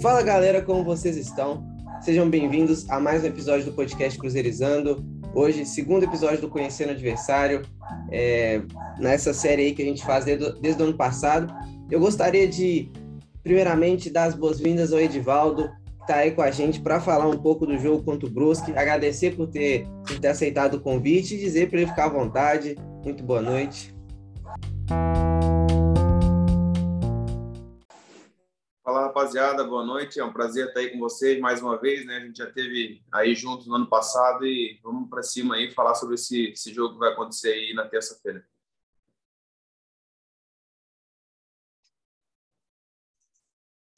Fala galera, como vocês estão? Sejam bem-vindos a mais um episódio do podcast Cruzeirizando. Hoje, segundo episódio do Conhecendo Adversário, é, nessa série aí que a gente faz desde, desde o ano passado. Eu gostaria de, primeiramente, dar as boas-vindas ao Edivaldo, que está aí com a gente para falar um pouco do jogo contra o Brusque. Agradecer por ter, por ter aceitado o convite e dizer para ele ficar à vontade. Muito boa noite. Fala rapaziada, boa noite. É um prazer estar aí com vocês mais uma vez, né? A gente já teve aí juntos no ano passado e vamos para cima aí falar sobre esse, esse jogo que vai acontecer aí na terça-feira.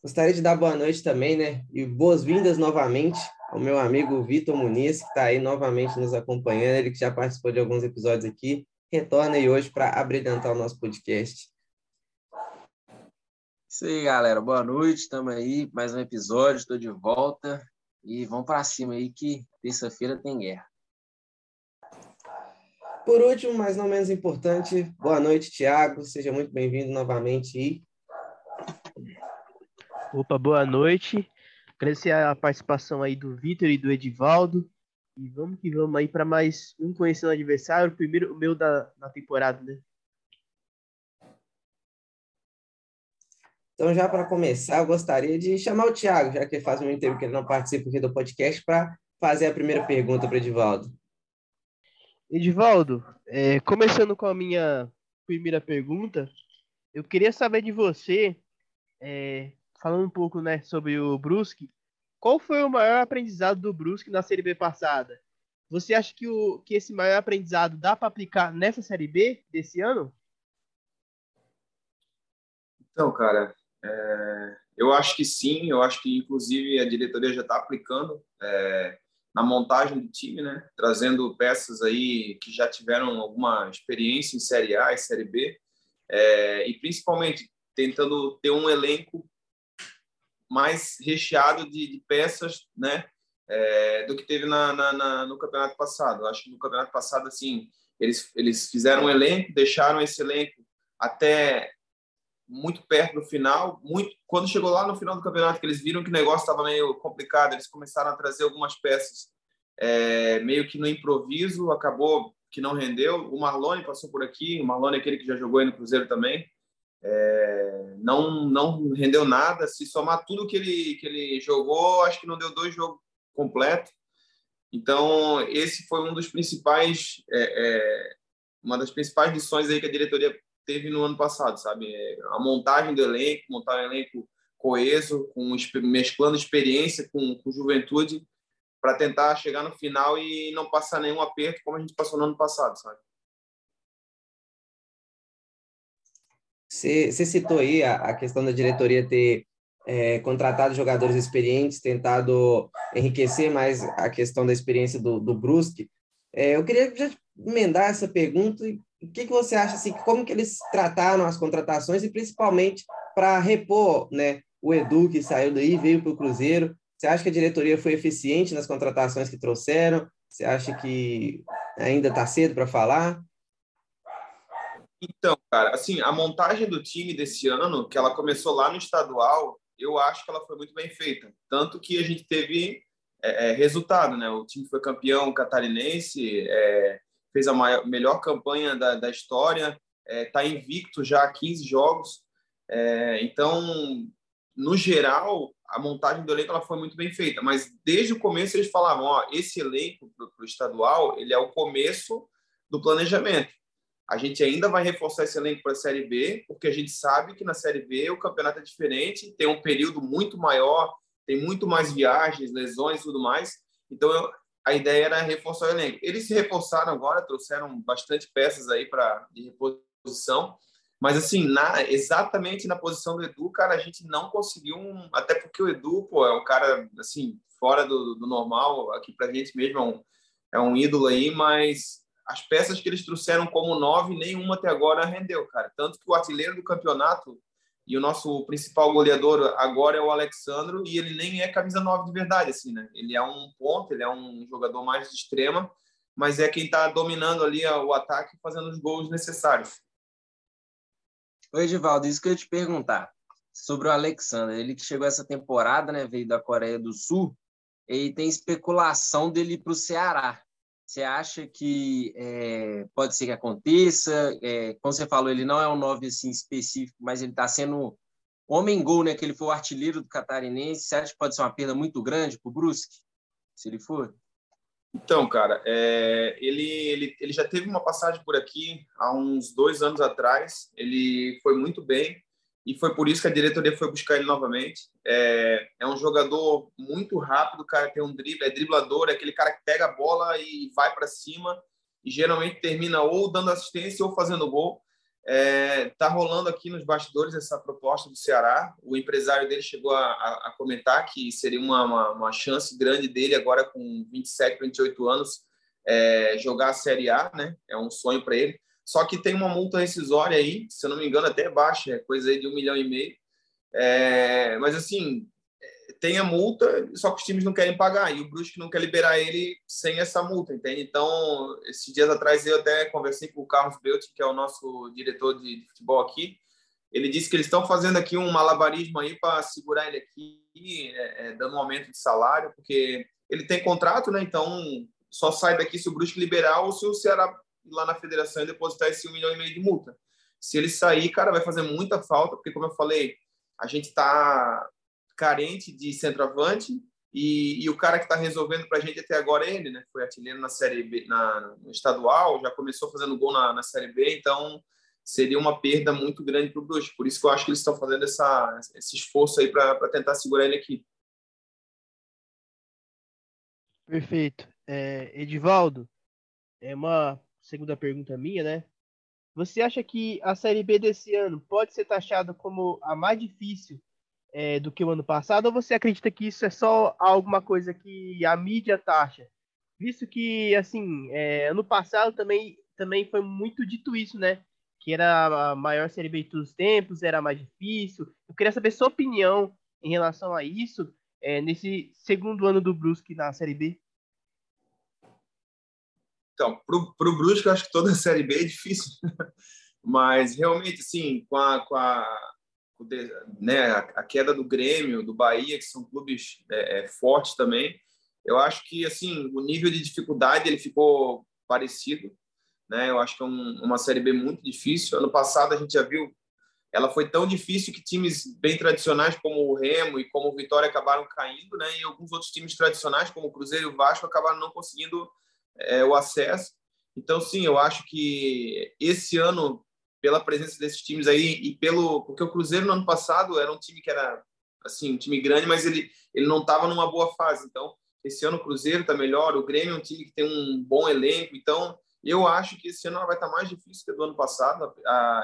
Gostaria de dar boa noite também, né? E boas-vindas novamente ao meu amigo Vitor Muniz, que está aí novamente nos acompanhando. Ele que já participou de alguns episódios aqui, retorna aí hoje para abrilhantar o nosso podcast. Isso aí, galera. Boa noite. Estamos aí, mais um episódio. Estou de volta. E vamos para cima aí que terça-feira tem guerra. Por último, mas não menos importante, boa noite, Tiago. Seja muito bem-vindo novamente. E... Opa, boa noite. Agradecer a participação aí do Vitor e do Edivaldo. E vamos que vamos aí para mais um Conhecendo o Adversário, o primeiro o meu da, da temporada, né? Então, já para começar, eu gostaria de chamar o Tiago, já que faz muito tempo que ele não participa aqui do podcast, para fazer a primeira pergunta para Edivaldo. Edivaldo, é, começando com a minha primeira pergunta, eu queria saber de você, é, falando um pouco né, sobre o Brusque, qual foi o maior aprendizado do Brusque na Série B passada? Você acha que, o, que esse maior aprendizado dá para aplicar nessa Série B desse ano? Então, cara, é, eu acho que sim, eu acho que inclusive a diretoria já está aplicando é, na montagem do time, né? Trazendo peças aí que já tiveram alguma experiência em Série A e Série B, é, e principalmente tentando ter um elenco mais recheado de, de peças, né? É, do que teve na, na, na, no campeonato passado. Eu acho que no campeonato passado, assim, eles, eles fizeram um elenco, deixaram esse elenco até muito perto do final. Muito quando chegou lá no final do campeonato, que eles viram que o negócio estava meio complicado, eles começaram a trazer algumas peças é, meio que no improviso. Acabou que não rendeu. O Marlone passou por aqui. O Marlone é aquele que já jogou aí no Cruzeiro também. É, não não rendeu nada. Se somar tudo que ele que ele jogou, acho que não deu dois jogos completos. Então esse foi um dos principais é, é, uma das principais lições aí que a diretoria teve no ano passado, sabe? É, a montagem do elenco, montar um elenco coeso, com, mesclando experiência com, com juventude, para tentar chegar no final e não passar nenhum aperto como a gente passou no ano passado, sabe? Você, citou aí a, a, questão da diretoria ter é, contratado jogadores experientes, tentado enriquecer mais a questão da experiência do, do Brusque. É, eu queria já emendar essa pergunta e o que, que você acha assim, como que eles trataram as contratações e principalmente para repor, né, o Edu que saiu daí veio para o Cruzeiro. Você acha que a diretoria foi eficiente nas contratações que trouxeram? Você acha que ainda está cedo para falar? Então, cara, assim, a montagem do time desse ano, que ela começou lá no estadual, eu acho que ela foi muito bem feita. Tanto que a gente teve é, é resultado, né? O time foi campeão catarinense, é, fez a maior, melhor campanha da, da história, está é, invicto já há 15 jogos. É, então, no geral, a montagem do elenco ela foi muito bem feita, mas desde o começo eles falavam: ó, esse elenco para o estadual ele é o começo do planejamento. A gente ainda vai reforçar esse elenco para a Série B, porque a gente sabe que na Série B o campeonato é diferente, tem um período muito maior, tem muito mais viagens, lesões e tudo mais. Então, eu, a ideia era reforçar o elenco. Eles se reforçaram agora, trouxeram bastante peças aí para de reposição, mas assim, na, exatamente na posição do Edu, cara, a gente não conseguiu um, até porque o Edu, pô, é um cara assim, fora do, do normal, aqui pra gente mesmo é um, é um ídolo aí, mas as peças que eles trouxeram como nove, nenhuma até agora rendeu, cara. Tanto que o artilheiro do campeonato e o nosso principal goleador agora é o Alexandro, e ele nem é camisa 9 de verdade, assim, né? Ele é um ponto, ele é um jogador mais de extrema, mas é quem está dominando ali o ataque fazendo os gols necessários. Oi, Edivaldo, isso que eu ia te perguntar. sobre o Alexander. Ele que chegou essa temporada, né, veio da Coreia do Sul, e tem especulação dele para o Ceará. Você acha que é, pode ser que aconteça? É, como você falou, ele não é um nove assim, específico, mas ele está sendo homem-gol, né? Que ele foi o artilheiro do Catarinense. Você acha que pode ser uma perda muito grande para o Brusque, se ele for? Então, cara, é, ele, ele, ele já teve uma passagem por aqui há uns dois anos atrás. Ele foi muito bem e foi por isso que a diretoria foi buscar ele novamente. É, é um jogador muito rápido, cara, tem um drible, é driblador, é aquele cara que pega a bola e vai para cima e geralmente termina ou dando assistência ou fazendo gol. É, tá rolando aqui nos bastidores essa proposta do Ceará. O empresário dele chegou a, a, a comentar que seria uma, uma, uma, chance grande dele agora com 27, 28 anos é, jogar a Série A, né? É um sonho para ele. Só que tem uma multa rescisória aí, se eu não me engano, até baixa, é coisa aí de um milhão e meio. É, mas assim, tem a multa, só que os times não querem pagar e o Brusque não quer liberar ele sem essa multa, entende? Então, esses dias atrás eu até conversei com o Carlos Belt, que é o nosso diretor de futebol aqui. Ele disse que eles estão fazendo aqui um malabarismo aí para segurar ele aqui, é, é, dando um aumento de salário, porque ele tem contrato, né? Então, só sai daqui se o Brusque liberar ou se o Ceará lá na federação e depositar esse um milhão e meio de multa. Se ele sair, cara, vai fazer muita falta, porque, como eu falei, a gente está carente de centroavante e, e, o cara que está resolvendo para a gente até agora é ele, né? Foi artilheiro na Série B, na, no estadual, já começou fazendo gol na, na Série B, então seria uma perda muito grande para o Brusque. Por isso que eu acho que eles estão fazendo essa, esse esforço aí para tentar segurar ele aqui. Perfeito. É, Edivaldo, é uma segunda pergunta minha, né? Você acha que a Série B desse ano pode ser taxada como a mais difícil é, do que o ano passado, ou você acredita que isso é só alguma coisa que a mídia taxa? Visto que, assim, é, ano passado também, também foi muito dito isso, né? Que era a maior Série B de todos os tempos, era mais difícil. Eu queria saber sua opinião em relação a isso, é, nesse segundo ano do Brusque na Série B. Então, para o Brusque, eu acho que toda a Série B é difícil. Mas, realmente, assim, com a, com a, né, a queda do Grêmio, do Bahia, que são clubes é, é, fortes também, eu acho que, assim, o nível de dificuldade ele ficou parecido. Né? Eu acho que é um, uma Série B muito difícil. Ano passado, a gente já viu ela foi tão difícil que times bem tradicionais como o Remo e como o Vitória acabaram caindo, né? E alguns outros times tradicionais como o Cruzeiro e o Vasco acabaram não conseguindo é, o acesso. Então, sim, eu acho que esse ano, pela presença desses times aí e pelo porque o Cruzeiro no ano passado era um time que era assim um time grande, mas ele ele não estava numa boa fase. Então, esse ano o Cruzeiro está melhor, o Grêmio é um time que tem um bom elenco. Então, eu acho que esse ano vai estar tá mais difícil que do ano passado.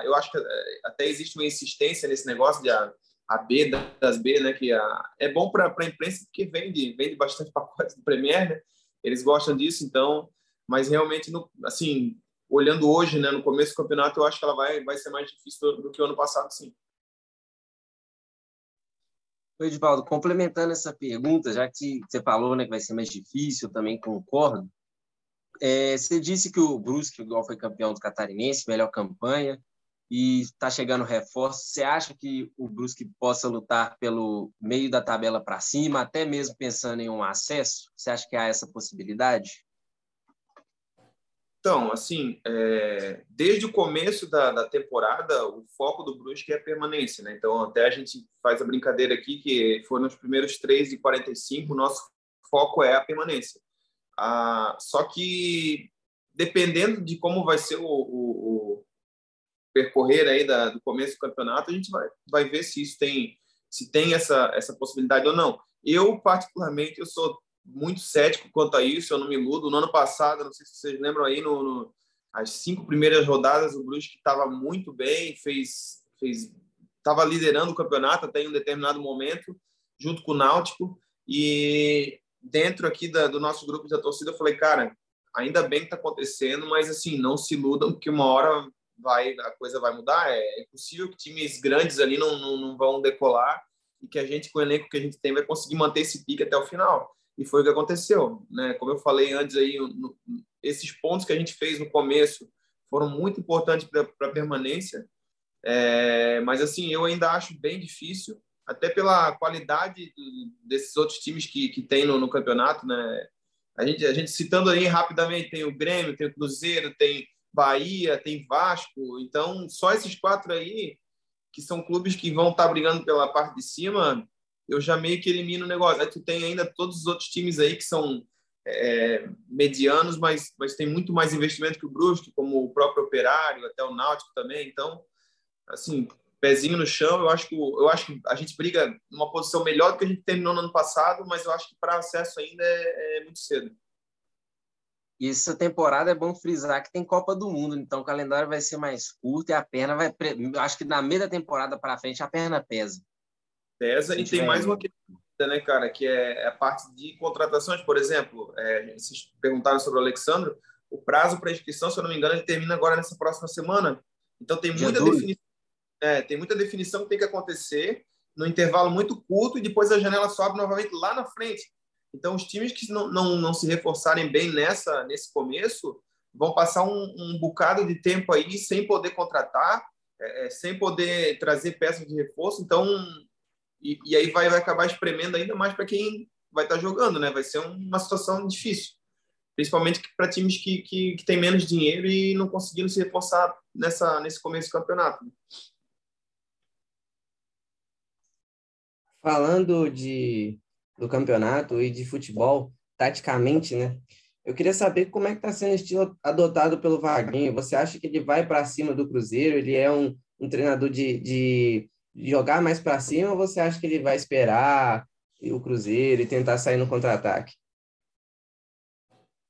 Eu acho que é, até existe uma insistência nesse negócio de a, a B das B, né? Que a, é bom para a imprensa porque vende, vende bastante pacotes do Premier, né? Eles gostam disso, então, mas realmente, no, assim, olhando hoje, né, no começo do campeonato, eu acho que ela vai, vai ser mais difícil do, do que o ano passado, sim. Oi, Edivaldo, complementando essa pergunta, já que você falou né, que vai ser mais difícil, também concordo. É, você disse que o Brusque, igual foi campeão do Catarinense, melhor campanha, e está chegando reforço. Você acha que o Brusque possa lutar pelo meio da tabela para cima, até mesmo pensando em um acesso? Você acha que há essa possibilidade? Então, assim, é, desde o começo da, da, temporada, o foco do Brusque é a permanência, né? Então, até a gente faz a brincadeira aqui que foi nos primeiros 3 e 45, o nosso foco é a permanência. Ah, só que, dependendo de como vai ser o, o, percorrer aí da, do começo do campeonato, a gente vai, vai ver se isso tem se tem essa essa possibilidade ou não. Eu particularmente eu sou muito cético quanto a isso, eu não me iludo. No ano passado, não sei se vocês lembram aí, no, no as cinco primeiras rodadas o Brusque estava muito bem, fez fez estava liderando o campeonato até em um determinado momento, junto com o Náutico e dentro aqui da, do nosso grupo da torcida eu falei, cara, ainda bem que está acontecendo, mas assim não se iludam que uma hora vai a coisa vai mudar. É, é possível que times grandes ali não, não, não, vão decolar e que a gente, com o elenco que a gente tem, vai conseguir manter esse pique até o final. E foi o que aconteceu. Né? Como eu falei antes, aí, no, esses pontos que a gente fez no começo foram muito importantes para a permanência. É, mas assim, eu ainda acho bem difícil, até pela qualidade desses outros times que, que tem no, no campeonato, né? A gente, a gente citando aí rapidamente, tem o Grêmio, tem o Cruzeiro, tem Bahia, tem Vasco. Então, só esses quatro aí, que são clubes que vão estar tá brigando pela parte de cima, eu já meio que elimino o negócio. Aí tu tem ainda todos os outros times aí que são é, medianos, mas, mas tem muito mais investimento que o Brusque, como o próprio Operário, até o Náutico também. Então, assim, pezinho no chão, eu acho que eu acho que a gente briga numa posição melhor do que a gente terminou no ano passado, mas eu acho que para acesso ainda é, é, muito cedo. E essa temporada é bom frisar que tem Copa do Mundo, então o calendário vai ser mais curto e a perna vai. Acho que na meia da temporada para frente a perna pesa. Pesa e tem mais uma questão né, cara, que é a parte de contratações, por exemplo, é, vocês perguntaram sobre o Alexandre, o prazo para inscrição, se eu não me engano, ele termina agora nessa próxima semana. Então tem muita definição, é, tem muita definição que tem que acontecer no intervalo muito curto e depois a janela sobe novamente lá na frente. Então os times que não, não, não se reforçarem bem nessa nesse começo vão passar um, um bocado de tempo aí sem poder contratar, é, é sem poder trazer peças de reforço. Então e, e aí vai, vai acabar espremendo ainda mais para quem vai estar tá jogando, né? Vai ser uma situação difícil, principalmente para times que, que, que têm menos dinheiro e não conseguiram se reforçar nessa, nesse começo do campeonato. Falando de, do campeonato e de futebol, taticamente, né? Eu queria saber como é que está sendo o estilo adotado pelo Vaguinho. Você acha que ele vai para cima do Cruzeiro? Ele é um, um treinador de, de jogar mais para cima ou você acha que ele vai esperar o Cruzeiro e tentar sair no contra-ataque?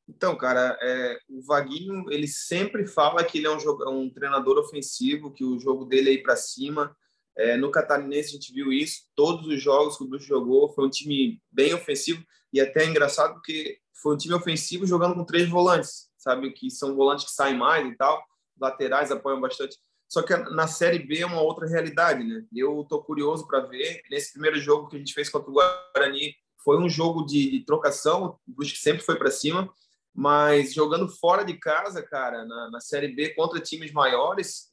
Então, cara, é, o Vaguinho ele sempre fala que ele é um, um treinador ofensivo, que o jogo dele é ir para cima. É, no Catarinense a gente viu isso, todos os jogos que o Bruxo jogou foi um time bem ofensivo e até é engraçado porque foi um time ofensivo jogando com três volantes, sabe que são volantes que saem mais e tal, laterais apoiam bastante. Só que na Série B é uma outra realidade, né? Eu estou curioso para ver. Nesse primeiro jogo que a gente fez contra o Guarani, foi um jogo de, de trocação, o Brusque sempre foi para cima, mas jogando fora de casa, cara, na, na Série B contra times maiores,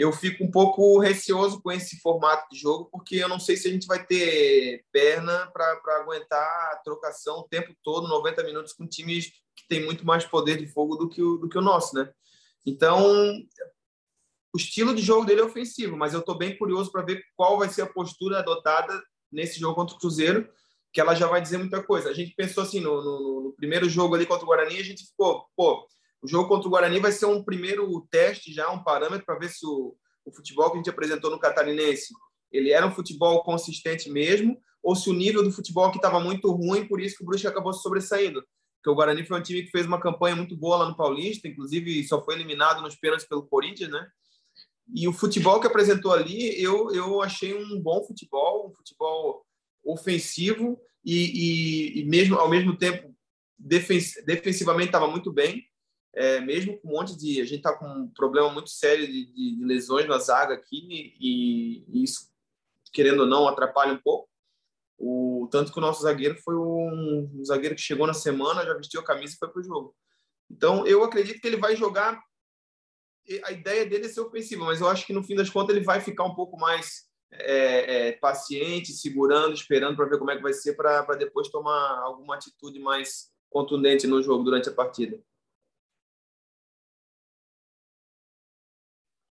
eu fico um pouco receoso com esse formato de jogo, porque eu não sei se a gente vai ter perna para aguentar a trocação o tempo todo, 90 minutos, com times que têm muito mais poder de fogo do que o, do que o nosso, né? Então, o estilo de jogo dele é ofensivo, mas eu estou bem curioso para ver qual vai ser a postura adotada nesse jogo contra o Cruzeiro, que ela já vai dizer muita coisa. A gente pensou assim, no, no, no primeiro jogo ali contra o Guarani, a gente ficou, pô, o jogo contra o Guarani vai ser um primeiro teste já, um parâmetro para ver se o, o futebol que a gente apresentou no Catarinense, ele era um futebol consistente mesmo, ou se o nível do futebol aqui estava muito ruim, por isso que o Brusque acabou se sobressaindo. Porque o Guarani foi um time que fez uma campanha muito boa lá no Paulista, inclusive só foi eliminado nos pênaltis pelo Corinthians, né? E o futebol que apresentou ali, eu, eu achei um bom futebol, um futebol ofensivo e, e, e mesmo ao mesmo tempo defens, defensivamente estava muito bem, é, mesmo com um monte de a gente está com um problema muito sério de, de, de lesões na zaga aqui e, e, isso querendo ou não atrapalha um pouco. O tanto que o nosso zagueiro foi um, um zagueiro que chegou na semana, já vestiu a camisa e foi para o jogo. Então eu acredito que ele vai jogar a ideia dele é ser ofensivo, mas eu acho que no fim das contas ele vai ficar um pouco mais é, é, paciente, segurando, esperando para ver como é que vai ser, para depois tomar alguma atitude mais contundente no jogo durante a partida.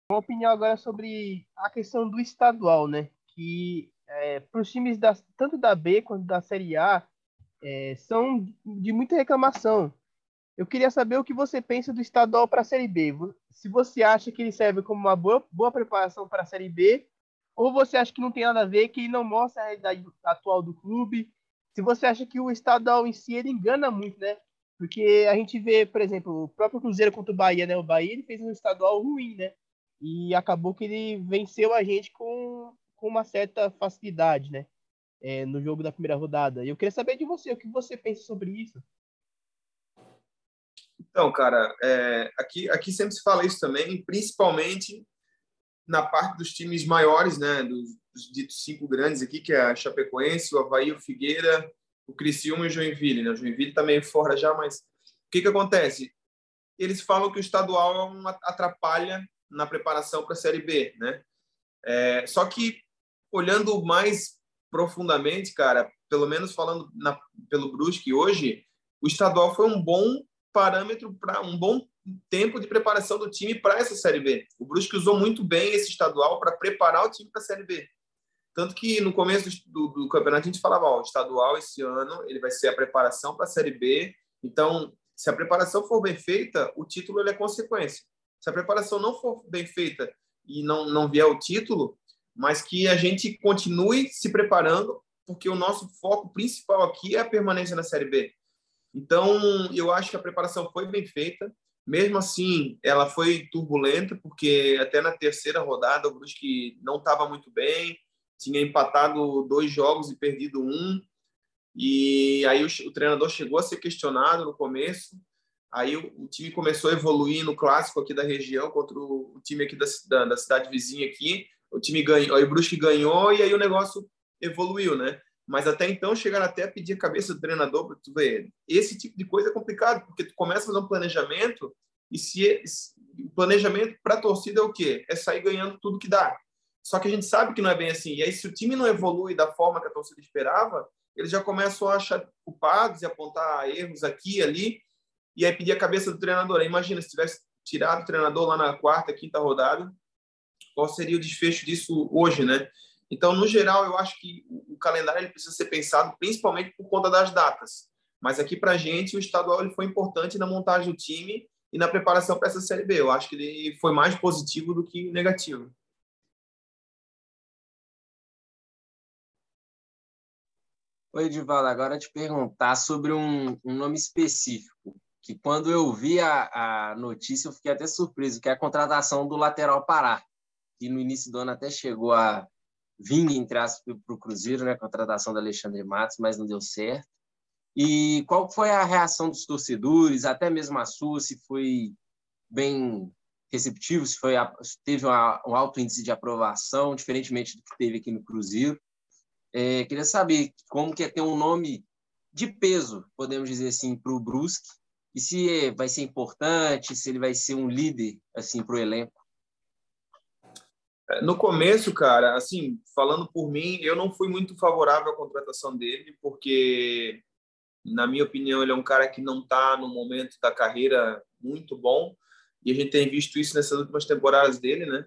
Uma opinião agora sobre a questão do estadual, né? Que é, para os times da, tanto da B quanto da Série A é, são de muita reclamação. Eu queria saber o que você pensa do estadual para a Série B. Se você acha que ele serve como uma boa, boa preparação para a Série B, ou você acha que não tem nada a ver, que ele não mostra a realidade atual do clube. Se você acha que o estadual em si ele engana muito, né? Porque a gente vê, por exemplo, o próprio Cruzeiro contra o Bahia, né? O Bahia ele fez um estadual ruim, né? E acabou que ele venceu a gente com, com uma certa facilidade, né? É, no jogo da primeira rodada. E eu queria saber de você, o que você pensa sobre isso? Então, cara, é, aqui, aqui sempre se fala isso também, principalmente na parte dos times maiores, né, dos, dos ditos cinco grandes aqui, que é a Chapecoense, o Havaí, o Figueira, o Criciúma e o Joinville. Né? O Joinville tá fora já, mas o que, que acontece? Eles falam que o estadual é atrapalha na preparação para a Série B, né? É, só que olhando mais profundamente, cara, pelo menos falando na, pelo Brusque hoje, o estadual foi um bom parâmetro para um bom tempo de preparação do time para essa Série B. O Brusque usou muito bem esse estadual para preparar o time para a Série B. Tanto que no começo do, do, campeonato a gente falava, ó, o estadual esse ano ele vai ser a preparação para a Série B. Então, se a preparação for bem feita, o título é consequência. Se a preparação não for bem feita e não, não vier o título, mas que a gente continue se preparando, porque o nosso foco principal aqui é a permanência na Série B. Então, eu acho que a preparação foi bem feita. Mesmo assim, ela foi turbulenta, porque até na terceira rodada o Brusque não estava muito bem, tinha empatado dois jogos e perdido um. E aí o, o treinador chegou a ser questionado no começo. Aí o, o, time começou a evoluir no clássico aqui da região contra o, o time aqui da, da, da, cidade vizinha aqui. O time ganhou, aí o Brusque ganhou e aí o negócio evoluiu, né? Mas até então chegaram até a pedir a cabeça do treinador para tu ver. Esse tipo de coisa é complicado, porque tu começa a fazer um planejamento e se, se o planejamento para a torcida é o quê? É sair ganhando tudo que dá. Só que a gente sabe que não é bem assim. E aí se o time não evolui da forma que a torcida esperava, eles já começam a achar culpados e apontar erros aqui e ali e aí pedir a cabeça do treinador. Imagina se tivesse tirado o treinador lá na quarta, quinta rodada, qual seria o desfecho disso hoje, né? Então, no geral, eu acho que o calendário ele precisa ser pensado principalmente por conta das datas. Mas aqui para a gente, o estadual ele foi importante na montagem do time e na preparação para essa Série B. Eu acho que ele foi mais positivo do que negativo. Oi, Edivaldo, agora te perguntar sobre um, um, nome específico, que quando eu vi a, a notícia eu fiquei até surpreso, que é a contratação do lateral Pará, que no início do ano até chegou a vinha, entre aspas, para o Cruzeiro, né, a contratação do Alexandre Matos, mas não deu certo. E qual foi a reação dos torcedores, até mesmo a sua, se foi bem receptivo, se foi teve uma, um alto índice de aprovação, diferentemente do que teve aqui no Cruzeiro. É, queria saber como que é ter um nome de peso, podemos dizer assim, para o Brusque, e se vai ser importante, se ele vai ser um líder assim para o elenco. No começo, cara, assim, falando por mim, eu não fui muito favorável à contratação dele, porque, na minha opinião, ele é um cara que não está no momento da carreira muito bom, e a gente tem visto isso nessas últimas temporadas dele, né?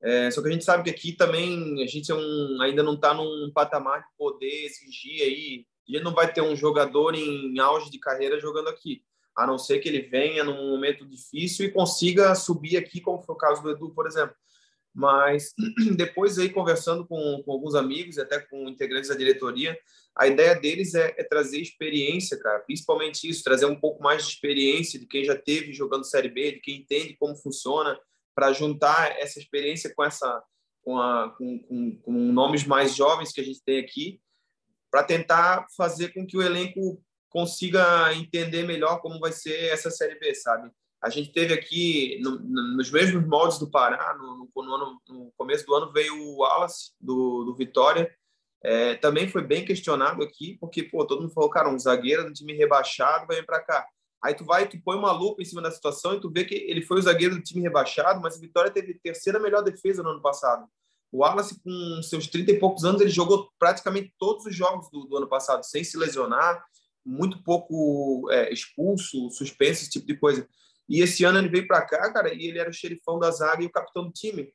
É, só que a gente sabe que aqui também a gente é um, ainda não está num patamar de poder exigir aí. A gente não vai ter um jogador em auge de carreira jogando aqui, a não ser que ele venha num momento difícil e consiga subir aqui, como foi o caso do Edu, por exemplo. Mas depois aí conversando com, com alguns amigos até com integrantes da diretoria, a ideia deles é, é, trazer experiência, cara, principalmente isso, trazer um pouco mais de experiência de quem já teve jogando Série B, de quem entende como funciona, para juntar essa experiência com essa com, a, com, com, com nomes mais jovens que a gente tem aqui, para tentar fazer com que o elenco consiga entender melhor como vai ser essa Série B, sabe? A gente teve aqui, no, nos mesmos moldes do Pará, no, no, ano, no, começo do ano veio o Wallace, do, do Vitória. É, também foi bem questionado aqui, porque pô, todo mundo falou, cara, um zagueiro do time rebaixado vai vir para cá. Aí tu vai, tu põe uma lupa em cima da situação e tu vê que ele foi o zagueiro do time rebaixado, mas a Vitória teve terceira melhor defesa no ano passado. O Wallace, com seus 30 e poucos anos, ele jogou praticamente todos os jogos do, do ano passado, sem se lesionar, muito pouco é, expulso, suspenso, esse tipo de coisa. E esse ano ele veio para cá, cara, e ele era o xerifão da zaga e o capitão do time.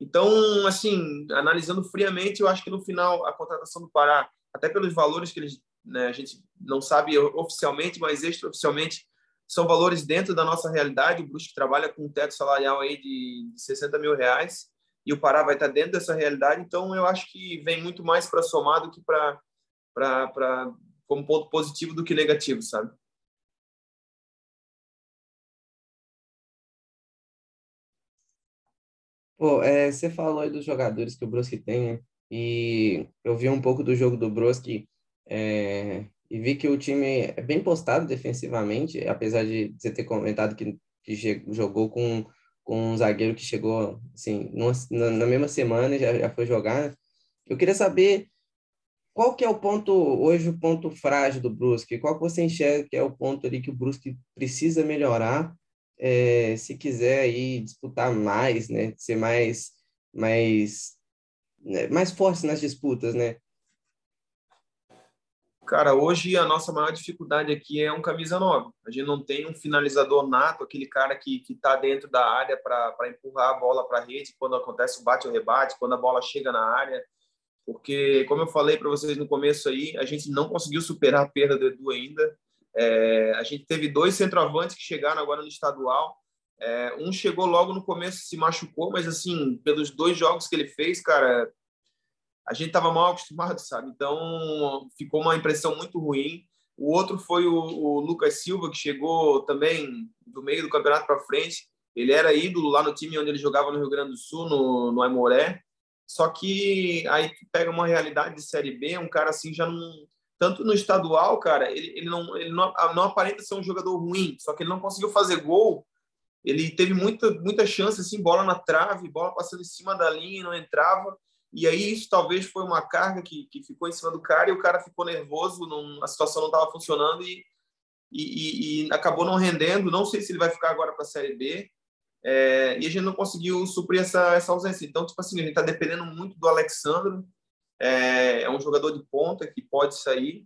Então, assim, analisando friamente, eu acho que no final a contratação do Pará, até pelos valores que eles, né, a gente não sabe oficialmente, mas extraoficialmente, são valores dentro da nossa realidade. O Brusque trabalha com um teto salarial aí de 60 mil reais e o Pará vai estar dentro dessa realidade. Então, eu acho que vem muito mais para somar do que para como ponto positivo do que negativo, sabe? Pô, é, você falou aí dos jogadores que o Brusque tem, né? E eu vi um pouco do jogo do Brusque é, e vi que o time é bem postado defensivamente, apesar de você ter comentado que, que jogou com, com um zagueiro que chegou assim, numa, na, mesma semana e já, já foi jogar. Eu queria saber qual que é o ponto, hoje, o ponto frágil do Brusque? Qual que você enxerga que é o ponto ali que o Brusque precisa melhorar é, se quiser aí disputar mais, né, ser mais, mais, né, mais forte nas disputas, né? Cara, hoje a nossa maior dificuldade aqui é um camisa 9. A gente não tem um finalizador nato, aquele cara que está dentro da área para empurrar a bola para a rede quando acontece o bate ou rebate, quando a bola chega na área. Porque, como eu falei para vocês no começo aí, a gente não conseguiu superar a perda do Edu ainda. É, a gente teve dois centroavantes que chegaram agora no estadual. É, um chegou logo no começo, se machucou, mas assim, pelos dois jogos que ele fez, cara, a gente estava mal acostumado, sabe? Então ficou uma impressão muito ruim. O outro foi o, o Lucas Silva, que chegou também do meio do campeonato para frente. Ele era ídolo lá no time onde ele jogava no Rio Grande do Sul, no, no Aimoré. Só que aí pega uma realidade de Série B, um cara assim já não. Tanto no estadual, cara, ele, ele, não, ele não, não aparenta ser um jogador ruim, só que ele não conseguiu fazer gol. Ele teve muita, muita chance, assim, bola na trave, bola passando em cima da linha e não entrava. E aí isso talvez foi uma carga que, que ficou em cima do cara e o cara ficou nervoso, não, a situação não estava funcionando e, e, e, acabou não rendendo. Não sei se ele vai ficar agora para a Série B. É, e a gente não conseguiu suprir essa, essa ausência. Então, tipo assim, a gente está dependendo muito do Alexandre. É, é, um jogador de ponta que pode sair.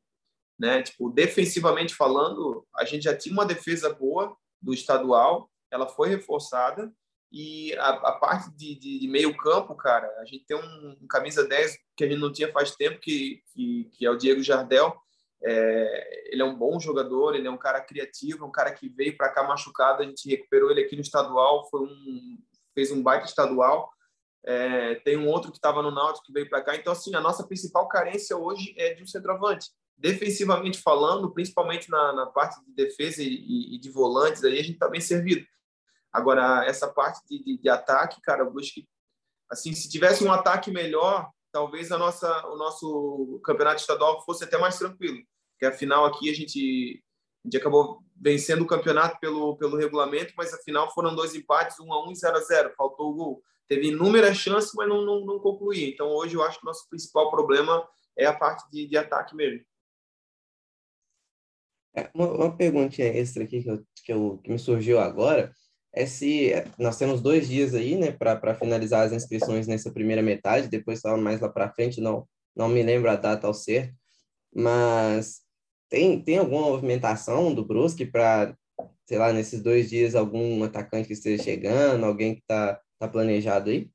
Né? Tipo, defensivamente falando, a gente já tinha uma defesa boa do estadual, ela foi reforçada e a, a parte de, de, de, meio campo, cara, a gente tem um, um, camisa 10 que a gente não tinha faz tempo, que, que, que é o Diego Jardel. É, ele é um bom jogador, ele é um cara criativo, um cara que veio para cá machucado, a gente recuperou ele aqui no estadual, foi um, fez um baita estadual. É, tem um outro que estava no Náutico que veio para cá. Então, assim, a nossa principal carência hoje é de um centroavante. Defensivamente falando, principalmente na, na parte de defesa e, e, de volantes, aí a gente está bem servido. Agora, essa parte de, de, de ataque, cara, eu que, assim, se tivesse um ataque melhor, talvez a nossa, o nosso campeonato estadual fosse até mais tranquilo. Porque afinal aqui a gente, a gente acabou vencendo o campeonato pelo, pelo regulamento, mas afinal foram dois empates, um a um e 0 a 0 Faltou o gol. Teve inúmeras chances, mas não, não, não. Então hoje eu acho que o nosso principal problema é a parte de, de ataque mesmo. É, uma, uma perguntinha extra aqui que, eu, que, eu, que me surgiu agora é se nós temos dois dias aí, né, para finalizar as inscrições nessa primeira metade, depois só mais lá para frente, não, não me lembro a data ao certo, mas tem, tem alguma movimentação do Brusque para, sei lá, nesses dois dias, algum atacante que esteja chegando, alguém que está tá planejado aí?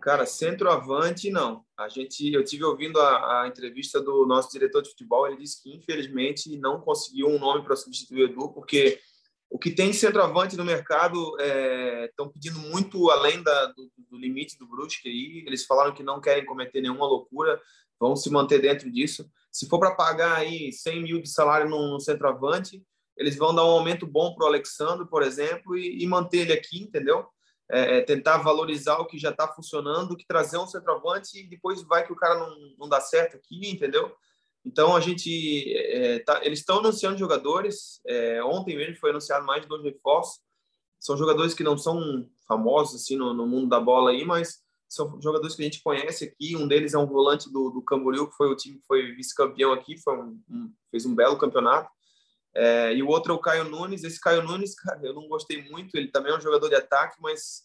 Cara, centroavante, não. A gente, eu tive ouvindo a, a, entrevista do nosso diretor de futebol, ele disse que infelizmente não conseguiu um nome para substituir o Edu, porque o que tem de centroavante no mercado estão é, pedindo muito além da, do, do, limite do Brusque aí. Eles falaram que não querem cometer nenhuma loucura, vão se manter dentro disso. Se for para pagar aí 100 mil de salário no, centroavante, eles vão dar um aumento bom para o Alexandre, por exemplo, e, e, manter ele aqui, entendeu? É, é tentar valorizar o que já está funcionando, que trazer um centroavante e depois vai que o cara não, não dá certo aqui, entendeu? Então a gente é, tá, eles estão anunciando jogadores. É, ontem mesmo foi anunciado mais dois reforços. São jogadores que não são famosos assim no, no, mundo da bola aí, mas são jogadores que a gente conhece aqui. Um deles é um volante do, do Camboriú, que foi o time que foi vice-campeão aqui, foi um, um, fez um belo campeonato. É, e o outro é o Caio Nunes. Esse Caio Nunes, cara, eu não gostei muito. Ele também é um jogador de ataque, mas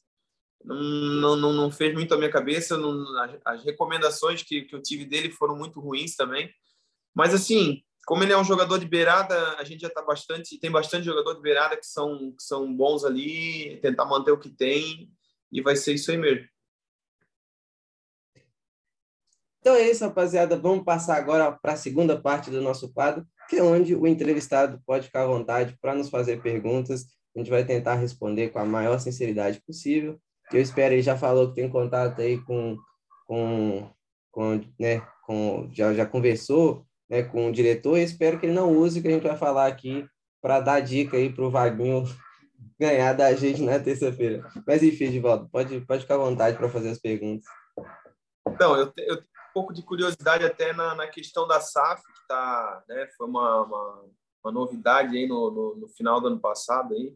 não, não, não fez muito a minha cabeça. Não, as, recomendações que, que eu tive dele foram muito ruins também. Mas assim, como ele é um jogador de beirada, a gente já tá bastante, tem bastante jogador de beirada que são que são bons ali, tentar manter o que tem e vai ser isso aí mesmo. Então é isso, rapaziada. Vamos passar agora para a segunda parte do nosso quadro, que é onde o entrevistado pode ficar à vontade para nos fazer perguntas. A gente vai tentar responder com a maior sinceridade possível. Eu espero, ele já falou que tem contato aí com, com, com né, com, já, já conversou né, com o diretor espero que ele não use o que a gente vai falar aqui para dar dica aí para o Vaguinho ganhar da gente na terça-feira. Mas enfim, volta, pode, pode ficar à vontade para fazer as perguntas. Então, eu, te, eu pouco de curiosidade até na, na questão da SAF, que tá, né, foi uma, uma, uma novidade aí no, no, no, final do ano passado aí.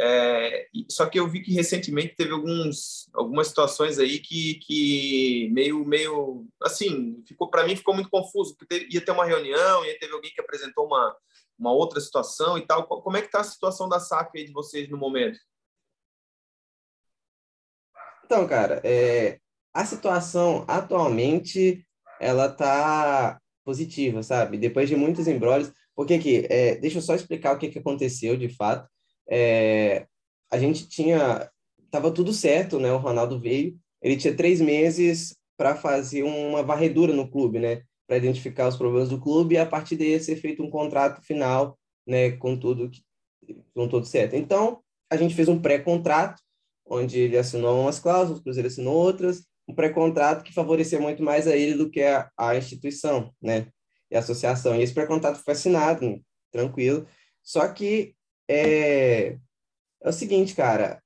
É, só que eu vi que recentemente teve alguns, algumas situações aí que, que meio, meio assim, ficou para mim ficou muito confuso, porque teve, ia ter uma reunião, e teve alguém que apresentou uma, uma outra situação e tal. Como é que está a situação da SAF aí de vocês no momento? Então, cara, é, a situação atualmente ela tá positiva, sabe? Depois de muitos embrólios, porque aqui, é, deixa eu só explicar o que, que aconteceu de fato. É, a gente tinha, tava tudo certo, né? O Ronaldo veio, ele tinha três meses para fazer uma varredura no clube, né? Para identificar os problemas do clube e a partir daí ser feito um contrato final, né? Com tudo com tudo certo. Então a gente fez um pré-contrato onde ele assinou umas cláusulas, o Cruzeiro assinou outras, um pré-contrato que favorecia muito mais a ele do que a, a instituição, né? E a associação. E esse pré-contrato foi assinado, tranquilo. Só que é, é o seguinte, cara,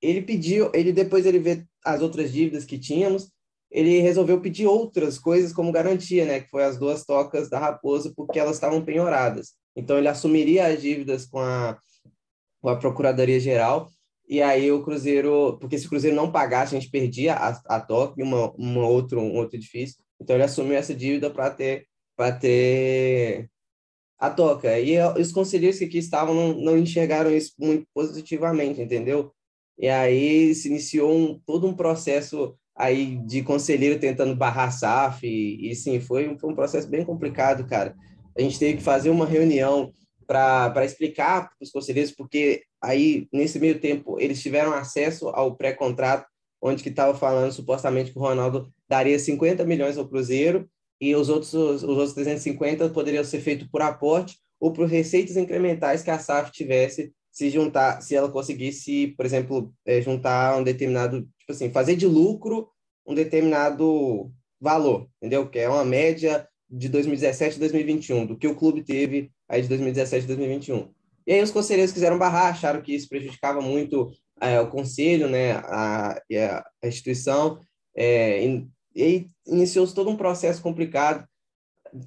ele pediu, ele depois ele vê as outras dívidas que tínhamos, ele resolveu pedir outras coisas como garantia, né? Que foi as duas tocas da Raposa, porque elas estavam penhoradas. Então ele assumiria as dívidas com a, com a Procuradoria Geral e aí o Cruzeiro, porque se o Cruzeiro não pagasse, a gente perdia a, a toque, uma, uma outro, um outro edifício. Então ele assumiu essa dívida para ter, para ter a toca. E os conselheiros que aqui estavam não, não enxergaram isso muito positivamente, entendeu? E aí se iniciou um, todo um processo aí de conselheiro tentando barrar a SAF, e, e sim, foi, foi um processo bem complicado, cara. A gente teve que fazer uma reunião para explicar para os conselheiros, porque aí, nesse meio tempo, eles tiveram acesso ao pré-contrato, onde que estava falando supostamente que o Ronaldo daria 50 milhões ao Cruzeiro e os outros, os, outros 350 poderiam ser feitos por aporte ou por receitas incrementais que a SAF tivesse se juntar, se ela conseguisse, por exemplo, é, juntar um determinado, tipo assim, fazer de lucro um determinado valor, entendeu? Que é uma média de 2017 e 2021, do que o clube teve aí de 2017 e 2021. E aí os conselheiros quiseram barrar, acharam que isso prejudicava muito é, o conselho, né, a, a instituição, é, e, e iniciou-se todo um processo complicado,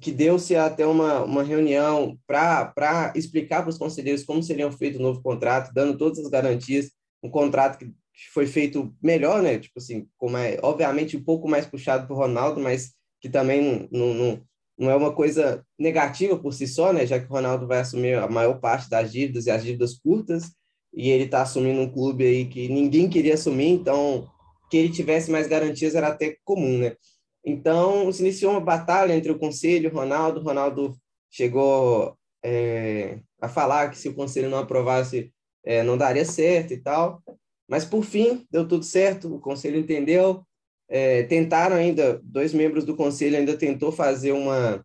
que deu-se até uma, uma reunião para explicar para os conselheiros como seriam feito o novo contrato, dando todas as garantias, um contrato que foi feito melhor, né, tipo assim, como é, obviamente um pouco mais puxado para o Ronaldo, mas que também não, não, não é uma coisa negativa por si só, né? Já que o Ronaldo vai assumir a maior parte das dívidas e as dívidas curtas, e ele está assumindo um clube aí que ninguém queria assumir, então que ele tivesse mais garantias era até comum, né? Então se iniciou uma batalha entre o conselho e o Ronaldo. O Ronaldo chegou é, a falar que se o conselho não aprovasse, é, não daria certo e tal. Mas por fim deu tudo certo, o conselho entendeu, é, tentaram ainda, dois membros do conselho ainda tentou fazer uma,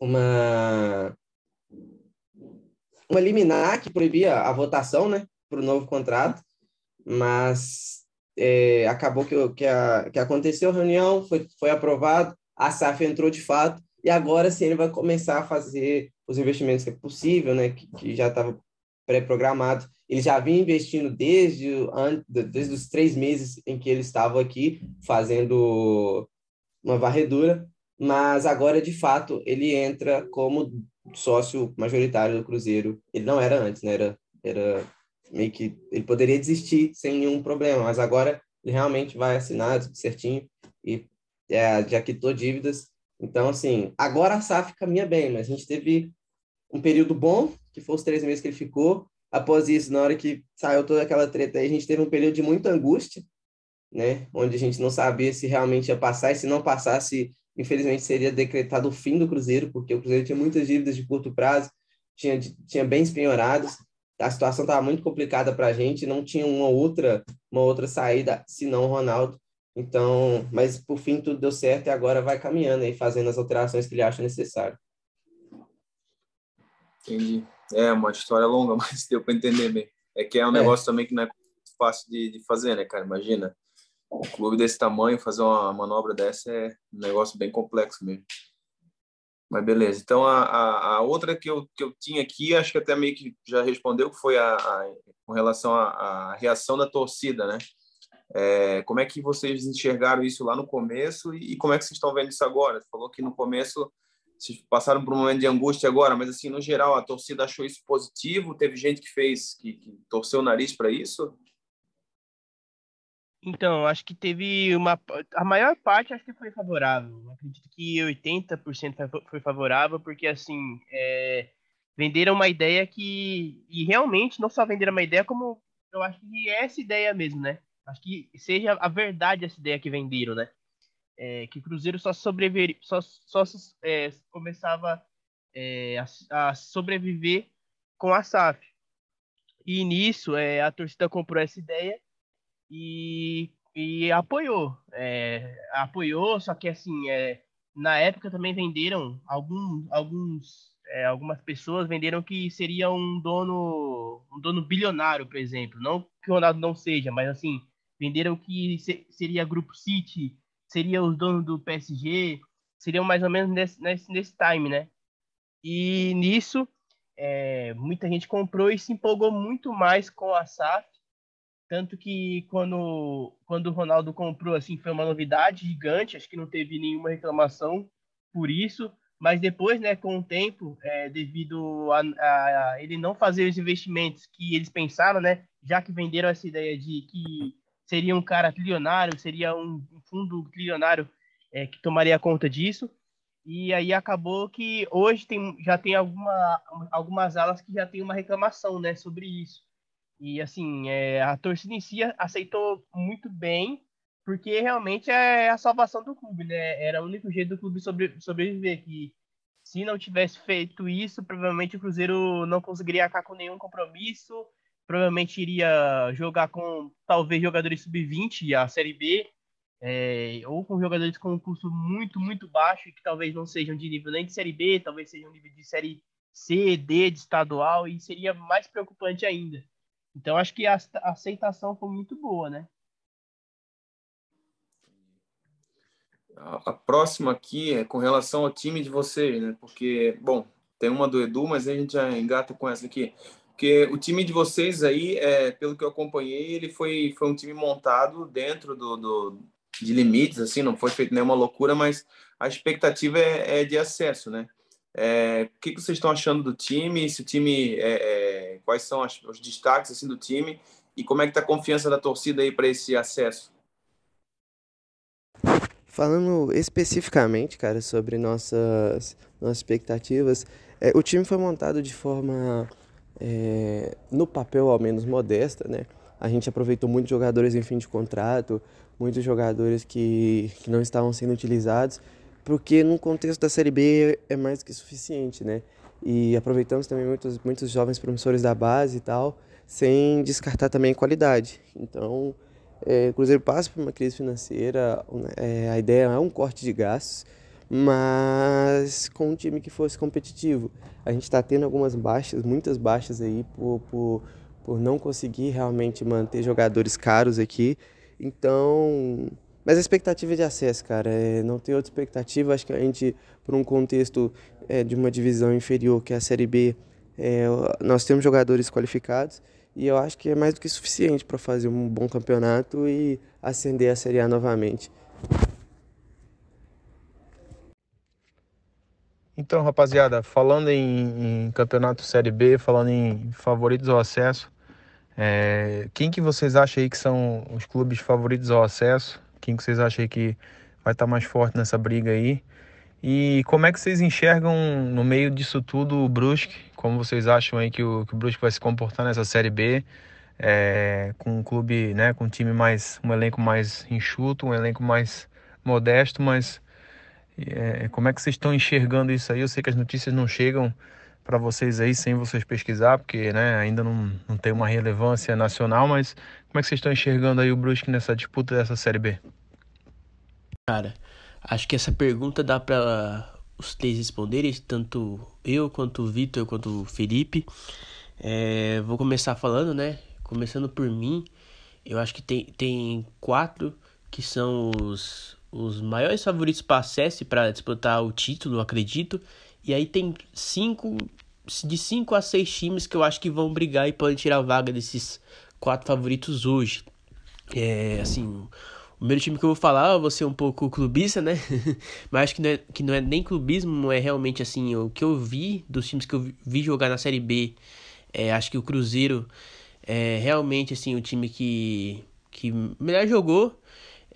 uma, uma liminar que proibia a votação né, para o novo contrato, mas é, acabou que, que, a, que aconteceu a reunião, foi, foi aprovado, a SAF entrou de fato, e agora sim ele vai começar a fazer os investimentos que é possível, né, que, que já estava pré-programado. Ele já vinha investindo desde, desde os três meses em que ele estava aqui fazendo uma varredura, mas agora, de fato, ele entra como sócio majoritário do Cruzeiro. Ele não era antes, né? Era, era meio que... Ele poderia desistir sem nenhum problema, mas agora ele realmente vai assinar certinho e é, já quitou dívidas. Então, assim, agora a SAF caminha bem, mas a gente teve um período bom, que foi os três meses que ele ficou, após isso, na hora que saiu toda aquela treta aí, a gente teve um período de muita angústia, né? Onde a gente não sabia se realmente ia passar, e se não passasse, infelizmente seria decretado o fim do Cruzeiro, porque o Cruzeiro tinha muitas dívidas de curto prazo, tinha, tinha bens penhorados, a situação estava muito complicada para a gente, não tinha uma outra, uma outra saída, senão o Ronaldo. Então, mas por fim tudo deu certo e agora vai caminhando aí, fazendo as alterações que ele acha necessário. Entendi. É uma história longa, mas deu para entender bem. É que é um é. negócio também que não é fácil de, de fazer, né, cara? Imagina, um clube desse tamanho fazer uma manobra dessa é um negócio bem complexo mesmo. Mas beleza. Então, a, a, a, outra que eu, que eu tinha aqui, acho que até meio que já respondeu, que foi a, a com relação à reação da torcida, né? É, como é que vocês enxergaram isso lá no começo e, e como é que vocês estão vendo isso agora? Você falou que no começo vocês passaram por um momento de angústia agora, mas assim, no geral, a torcida achou isso positivo? Teve gente que fez, que, que torceu o nariz para isso? Então, acho que teve uma. A maior parte acho que foi favorável. acredito que 80% foi favorável, porque assim. É, venderam uma ideia que. E realmente não só venderam uma ideia, como eu acho que é essa ideia mesmo, né? Acho que seja a verdade essa ideia que venderam, né? É, que o Cruzeiro só só, só é, começava é, a, a, sobreviver com a SAF. E nisso é, a torcida comprou essa ideia e, e apoiou. É, apoiou, só que assim, é, na época também venderam algum, alguns é, algumas pessoas venderam que seria um dono um dono bilionário, por exemplo. Não que o Ronaldo não seja, mas assim, venderam que se, seria Grupo City, seria os donos do PSG, seriam mais ou menos nesse, nesse, nesse time, né? E nisso, é, muita gente comprou e se empolgou muito mais com a SAF, tanto que quando, quando o Ronaldo comprou, assim, foi uma novidade gigante, acho que não teve nenhuma reclamação por isso, mas depois, né, com o tempo, é, devido a, a, a, ele não fazer os investimentos que eles pensaram, né, já que venderam essa ideia de que seria um cara trilionário, seria um, um fundo trilionário é, que tomaria conta disso, e aí acabou que hoje tem, já tem alguma, algumas alas que já tem uma reclamação, né, sobre isso. E assim, é, a torcida em si aceitou muito bem porque realmente é a salvação do clube, né? Era o único jeito do clube sobre, sobreviver. Que se não tivesse feito isso, provavelmente o Cruzeiro não conseguiria acabar com nenhum compromisso. Provavelmente iria jogar com talvez jogadores sub-20 a Série B, é, ou com jogadores com um custo muito, muito baixo, que talvez não sejam de nível nem de Série B, talvez sejam nível de Série C, D, de estadual, e seria mais preocupante ainda. Então acho que a aceitação foi muito boa, né? A, próxima aqui é com relação ao time de vocês, né? Porque, bom, tem uma do Edu, mas a gente já engata com essa aqui. Porque o time de vocês aí, é, pelo que eu acompanhei, ele foi, foi um time montado dentro do, do de limites, assim, não foi feito nenhuma loucura, mas a expectativa é, é de acesso, né? É, o que, vocês estão achando do time? Se o time, é, é quais são as, os destaques assim do time e como é que está a confiança da torcida aí para esse acesso? Falando especificamente, cara, sobre nossas, nossas expectativas, é, o time foi montado de forma, é, no papel ao menos, modesta, né? A gente aproveitou muitos jogadores em fim de contrato, muitos jogadores que, que não estavam sendo utilizados, porque no contexto da Série B é mais que suficiente, né? E aproveitamos também muitos, muitos jovens promissores da base e tal, sem descartar também a qualidade. Então, é, o Cruzeiro passa por uma crise financeira, é, a ideia é um corte de gastos, mas com um time que fosse competitivo. A gente está tendo algumas baixas, muitas baixas aí por, por, por não conseguir realmente manter jogadores caros aqui. Então, mas a expectativa é de acesso, cara, é, não tem outra expectativa. Acho que a gente, por um contexto é, de uma divisão inferior, que é a Série B, é, nós temos jogadores qualificados e eu acho que é mais do que suficiente para fazer um bom campeonato e ascender a Série A novamente. Então, rapaziada, falando em, em, campeonato Série B, falando em favoritos ao acesso, é, quem que vocês acham aí que são os clubes favoritos ao acesso? Quem que vocês acham aí que vai estar tá mais forte nessa briga aí? E como é que vocês enxergam no meio disso tudo o Brusque? Como vocês acham aí que o, que o Brusque vai se comportar nessa Série B? É, com um clube, né, com um time mais, um elenco mais enxuto, um elenco mais modesto, mas é, como é que vocês estão enxergando isso aí? Eu sei que as notícias não chegam para vocês aí sem vocês pesquisar, porque né, ainda não, não tem uma relevância nacional, mas como é que vocês estão enxergando aí o Brusque nessa disputa dessa Série B? Cara, Acho que essa pergunta dá para os três responderem, tanto eu quanto o Vitor quanto o Felipe. É, vou começar falando, né? Começando por mim, eu acho que tem, tem quatro que são os, os maiores favoritos para acesso para disputar o título, acredito. E aí tem cinco, de cinco a seis times que eu acho que vão brigar e podem tirar a vaga desses quatro favoritos hoje. É, assim, o primeiro time que eu vou falar, eu vou ser um pouco clubista, né? Mas acho que não, é, que não é nem clubismo, não é realmente assim. O que eu vi dos times que eu vi jogar na Série B, é, acho que o Cruzeiro é realmente assim o time que, que melhor jogou.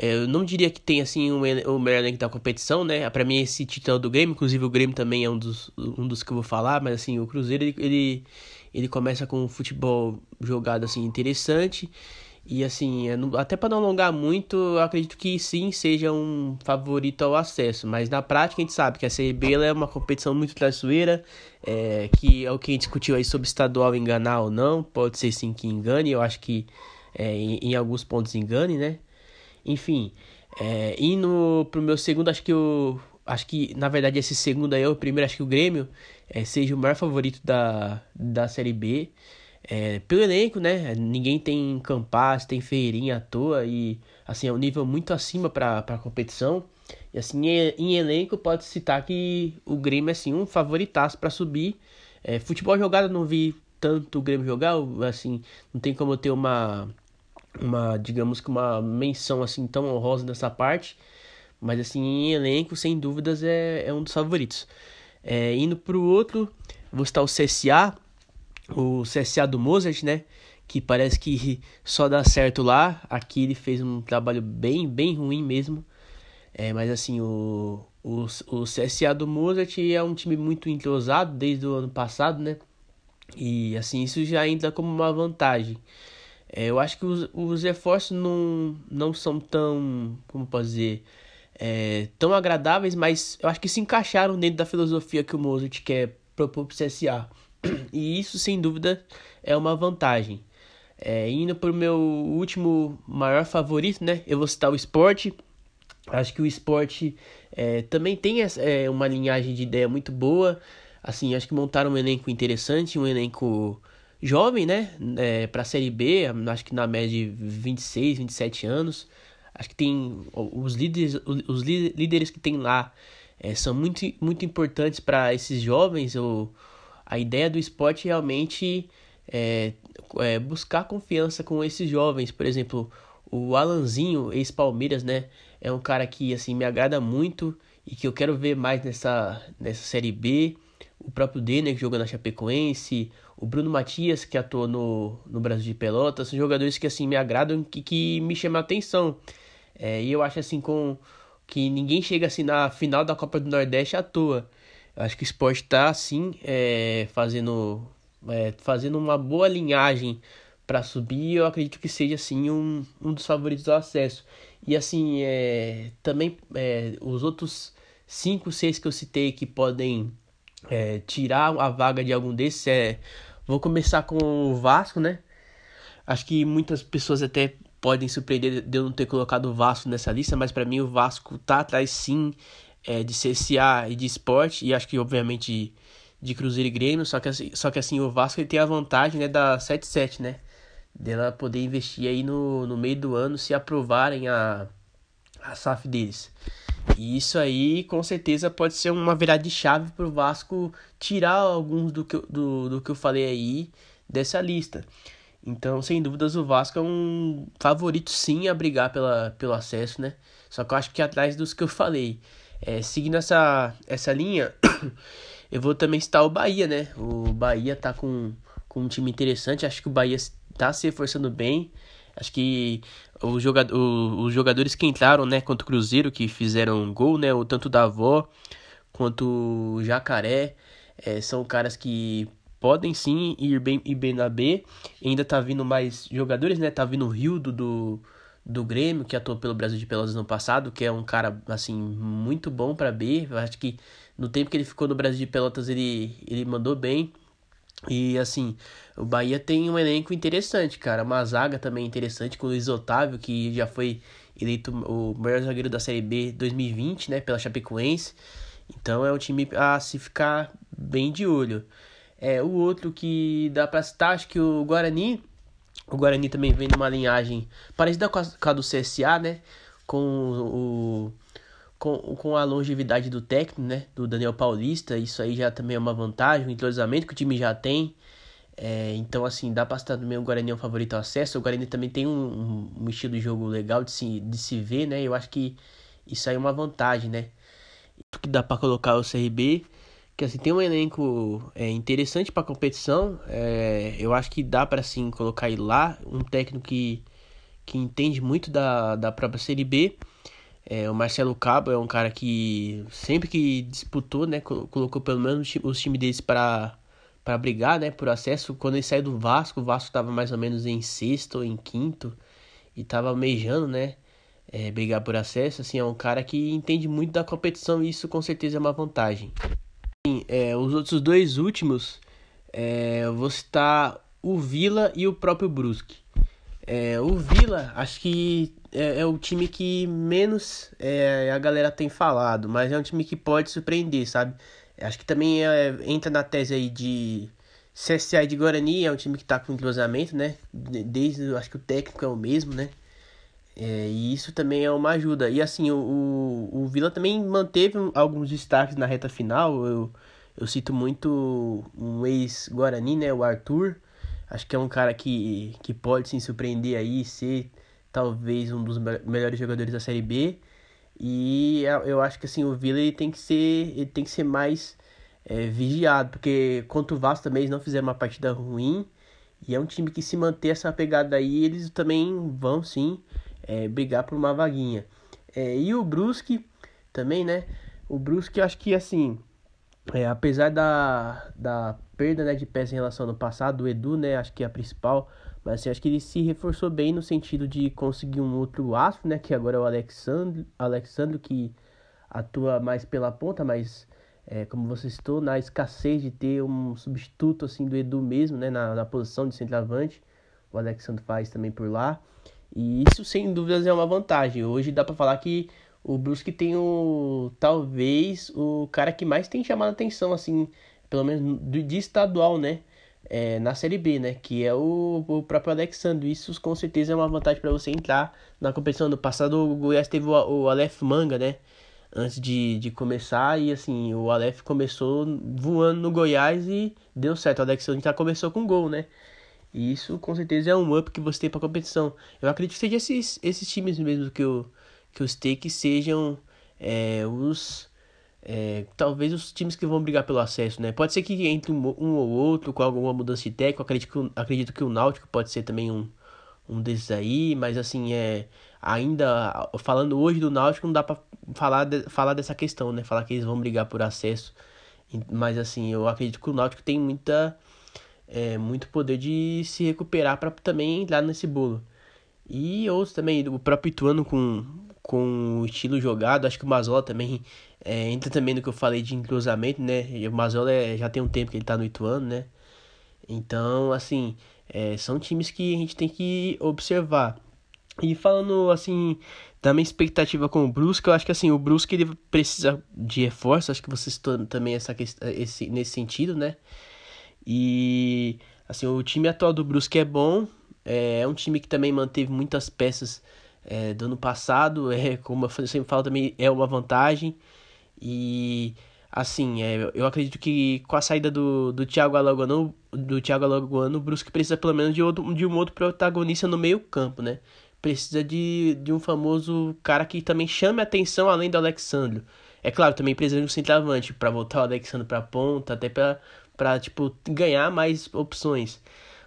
É, eu não diria que tem assim um, o melhor elenco da competição, né? Para mim esse título é do Grêmio, inclusive o Grêmio também é um dos, um dos que eu vou falar, mas assim, o Cruzeiro ele, ele, ele começa com um futebol jogado assim interessante e assim, até para não alongar muito, eu acredito que sim seja um favorito ao acesso. Mas na prática a gente sabe que a Série B é uma competição muito traiçoeira, é, que é o que a gente discutiu aí sobre estadual enganar ou não. Pode ser sim que engane, eu acho que é, em, em, alguns pontos engane, né? Enfim, é, indo pro meu segundo, acho que eu. Acho que, na verdade, esse segundo aí é o primeiro, acho que o Grêmio é, seja o maior favorito da, da Série B é, pelo elenco, né? Ninguém tem Campas, tem Ferreirinha à toa e assim é um nível muito acima para a competição. E assim, em, em elenco pode citar que o Grêmio é assim um favoritaço para subir. É, futebol jogado não vi tanto o Grêmio jogar, assim, não tem como ter uma uma, digamos que uma menção assim tão honrosa nessa parte, mas assim, em elenco, sem dúvidas é, é um dos favoritos. É, indo pro outro, vou estar o CSA, o CSA do Mozart, né? Que parece que só dá certo lá. Aqui ele fez um trabalho bem, bem ruim mesmo. É, mas assim, o, o, o CSA do Mozart é um time muito entrosado desde o ano passado, né? E assim, isso já entra como uma vantagem. É, eu acho que os, os reforços não, não são tão, como dizer, é, tão agradáveis, mas eu acho que se encaixaram dentro da filosofia que o Mozart quer propor para o CSA. E isso, sem dúvida, é uma vantagem. É, indo para o meu último maior favorito, né? Eu vou citar o esporte. Acho que o esporte é, também tem essa, é, uma linhagem de ideia muito boa. Assim, acho que montaram um elenco interessante, um elenco jovem, né? É, para a Série B, acho que na média de 26, 27 anos. Acho que tem os líderes, os líderes que tem lá é, são muito, muito importantes para esses jovens. O, a ideia do esporte realmente é, é buscar confiança com esses jovens. Por exemplo, o Alanzinho, ex-Palmeiras, né? É um cara que assim me agrada muito e que eu quero ver mais nessa, nessa Série B. O próprio Denner, que jogou na Chapecoense. O Bruno Matias, que atuou no, no Brasil de Pelotas. São jogadores que assim me agradam que, que me chamam a atenção. É, e eu acho assim com que ninguém chega assim na final da Copa do Nordeste à toa. Acho que o esporte está assim é, fazendo, é, fazendo uma boa linhagem para subir. Eu acredito que seja assim um, um dos favoritos ao acesso. E assim, é, também é, os outros cinco, seis que eu citei que podem é, tirar a vaga de algum desses é. Vou começar com o Vasco, né? Acho que muitas pessoas até podem surpreender de eu não ter colocado o Vasco nessa lista, mas para mim o Vasco tá atrás sim é, de CSA e de esporte, e acho que obviamente de Cruzeiro e Grêmio, só que, assim, só que assim, o Vasco ele tem a vantagem né, da 7-7, né? Dela poder investir aí no, no meio do ano se aprovarem a, a SAF deles. E isso aí, com certeza, pode ser uma virada de chave para o Vasco tirar alguns do que, do, do que eu falei aí dessa lista. Então, sem dúvidas, o Vasco é um favorito sim a brigar pela, pelo acesso, né? Só que eu acho que atrás dos que eu falei. É, seguindo essa, essa linha, eu vou também citar o Bahia, né? O Bahia tá com, com um time interessante, acho que o Bahia tá se reforçando bem. Acho que os, jogador, os jogadores que entraram né, contra o Cruzeiro, que fizeram gol, né? O tanto da avó quanto o Jacaré, é, são caras que podem sim ir bem, ir bem na B. Ainda tá vindo mais jogadores, né? Tá vindo o Rildo do do Grêmio, que atuou pelo Brasil de Pelotas no passado, que é um cara, assim, muito bom para B. Acho que no tempo que ele ficou no Brasil de Pelotas, ele, ele mandou bem. E, assim, o Bahia tem um elenco interessante, cara. Uma zaga também interessante com o Luiz Otávio, que já foi eleito o melhor zagueiro da Série B 2020, né, pela Chapecoense. Então é um time a se ficar bem de olho. É, o outro que dá pra citar, acho que o Guarani o Guarani também vem numa linhagem parecida com a, com a do CSA, né? Com o com, com a longevidade do técnico, né? Do Daniel Paulista, isso aí já também é uma vantagem, o entrosamento que o time já tem. É, então, assim, dá pra citar também o Guarani é um favorito ao acesso. O Guarani também tem um, um, estilo de jogo legal de se, de se ver, né? Eu acho que isso aí é uma vantagem, né? Que dá para colocar o CRB que assim tem um elenco é, interessante para competição. É, eu acho que dá para sim colocar ele lá, um técnico que que entende muito da, da própria Série B. É, o Marcelo Cabo é um cara que sempre que disputou, né, colocou pelo menos os times deles para para brigar, né, por acesso. Quando ele saiu do Vasco, o Vasco estava mais ou menos em sexto ou em quinto e estava almejando, né, é, brigar por acesso. Assim, é um cara que entende muito da competição e isso com certeza é uma vantagem. É, os outros dois últimos, é, eu vou citar o Vila e o próprio Brusque. É, o Vila, acho que é, é, o time que menos é, a galera tem falado, mas é um time que pode surpreender, sabe? Acho que também é, entra na tese aí de CSA de Guarani, é um time que tá com entrosamento, né? Desde, acho que o técnico é o mesmo, né? É, e isso também é uma ajuda. E assim, o, o, o Vila também manteve alguns destaques na reta final. Eu, eu cito muito um ex-Guarani, né? O Arthur. Acho que é um cara que, que pode se surpreender aí, ser talvez um dos melhores jogadores da Série B. E eu acho que assim, o Vila ele tem que ser, ele tem que ser mais é, vigiado, porque contra o Vasco também eles não fizeram uma partida ruim. E é um time que se manter essa pegada aí, eles também vão sim é, brigar por uma vaguinha. É, e o Brusque também, né? O Brusque eu acho que assim, é, apesar da, da perda né, de peça em relação ao passado, o Edu, né, acho que é a principal, mas assim, acho que ele se reforçou bem no sentido de conseguir um outro aço, né? Que agora é o Alexandre, Alexandre que atua mais pela ponta, mas é, como você citou, na escassez de ter um substituto assim do Edu mesmo, né? Na, na posição de centroavante, o Alexandre faz também por lá. E isso sem dúvidas é uma vantagem. Hoje dá para falar que o Brusque tem o talvez o cara que mais tem chamado atenção assim, pelo menos de estadual, né? é, na Série B, né? Que é o, o próprio Alexandre. Isso com certeza é uma vantagem para você entrar na competição. No passado o Goiás teve o, o Aleph Manga, né? Antes de, de começar, e assim, o Aleph começou voando no Goiás e deu certo. O Alexandre já começou com gol, né? E isso com certeza é um up que você tem para competição. Eu acredito que seja esses, esses times mesmo que eu, que os take sejam é, os é, talvez os times que vão brigar pelo acesso, né? Pode ser que entre um, um ou outro com alguma mudança de técnico. Acredito acredito que o Náutico pode ser também um, um desses aí, mas assim, é ainda falando hoje do Náutico não dá para falar de, falar dessa questão, né? Falar que eles vão brigar por acesso. Mas assim, eu acredito que o Náutico tem muita é, muito poder de se recuperar para também entrar nesse bolo. E outros também, o próprio Ituano com com o estilo jogado. Acho que o Mazola também é, entra também no que eu falei de entrosamento, né? O Mazola é, já tem um tempo que ele tá no Ituano, né? Então, assim, é, são times que a gente tem que observar. E falando, assim, da minha expectativa com o Brusque, eu acho que, assim, o Brusque ele precisa de reforço. Acho que vocês também essa, esse, nesse sentido, né? E, assim, o time atual do Brusque é bom. É, é um time que também manteve muitas peças é, do ano passado, é, como eu sempre falo também, é uma vantagem. E assim, é, eu acredito que com a saída do, do Thiago Alagoano, do Thiago Alagoano, o Brusque precisa pelo menos de, outro, de um outro protagonista no meio campo, né? Precisa de, de um famoso cara que também chame atenção além do Alexandre. É claro, também precisa de um centroavante para voltar o Alexandre para ponta, até para tipo ganhar mais opções.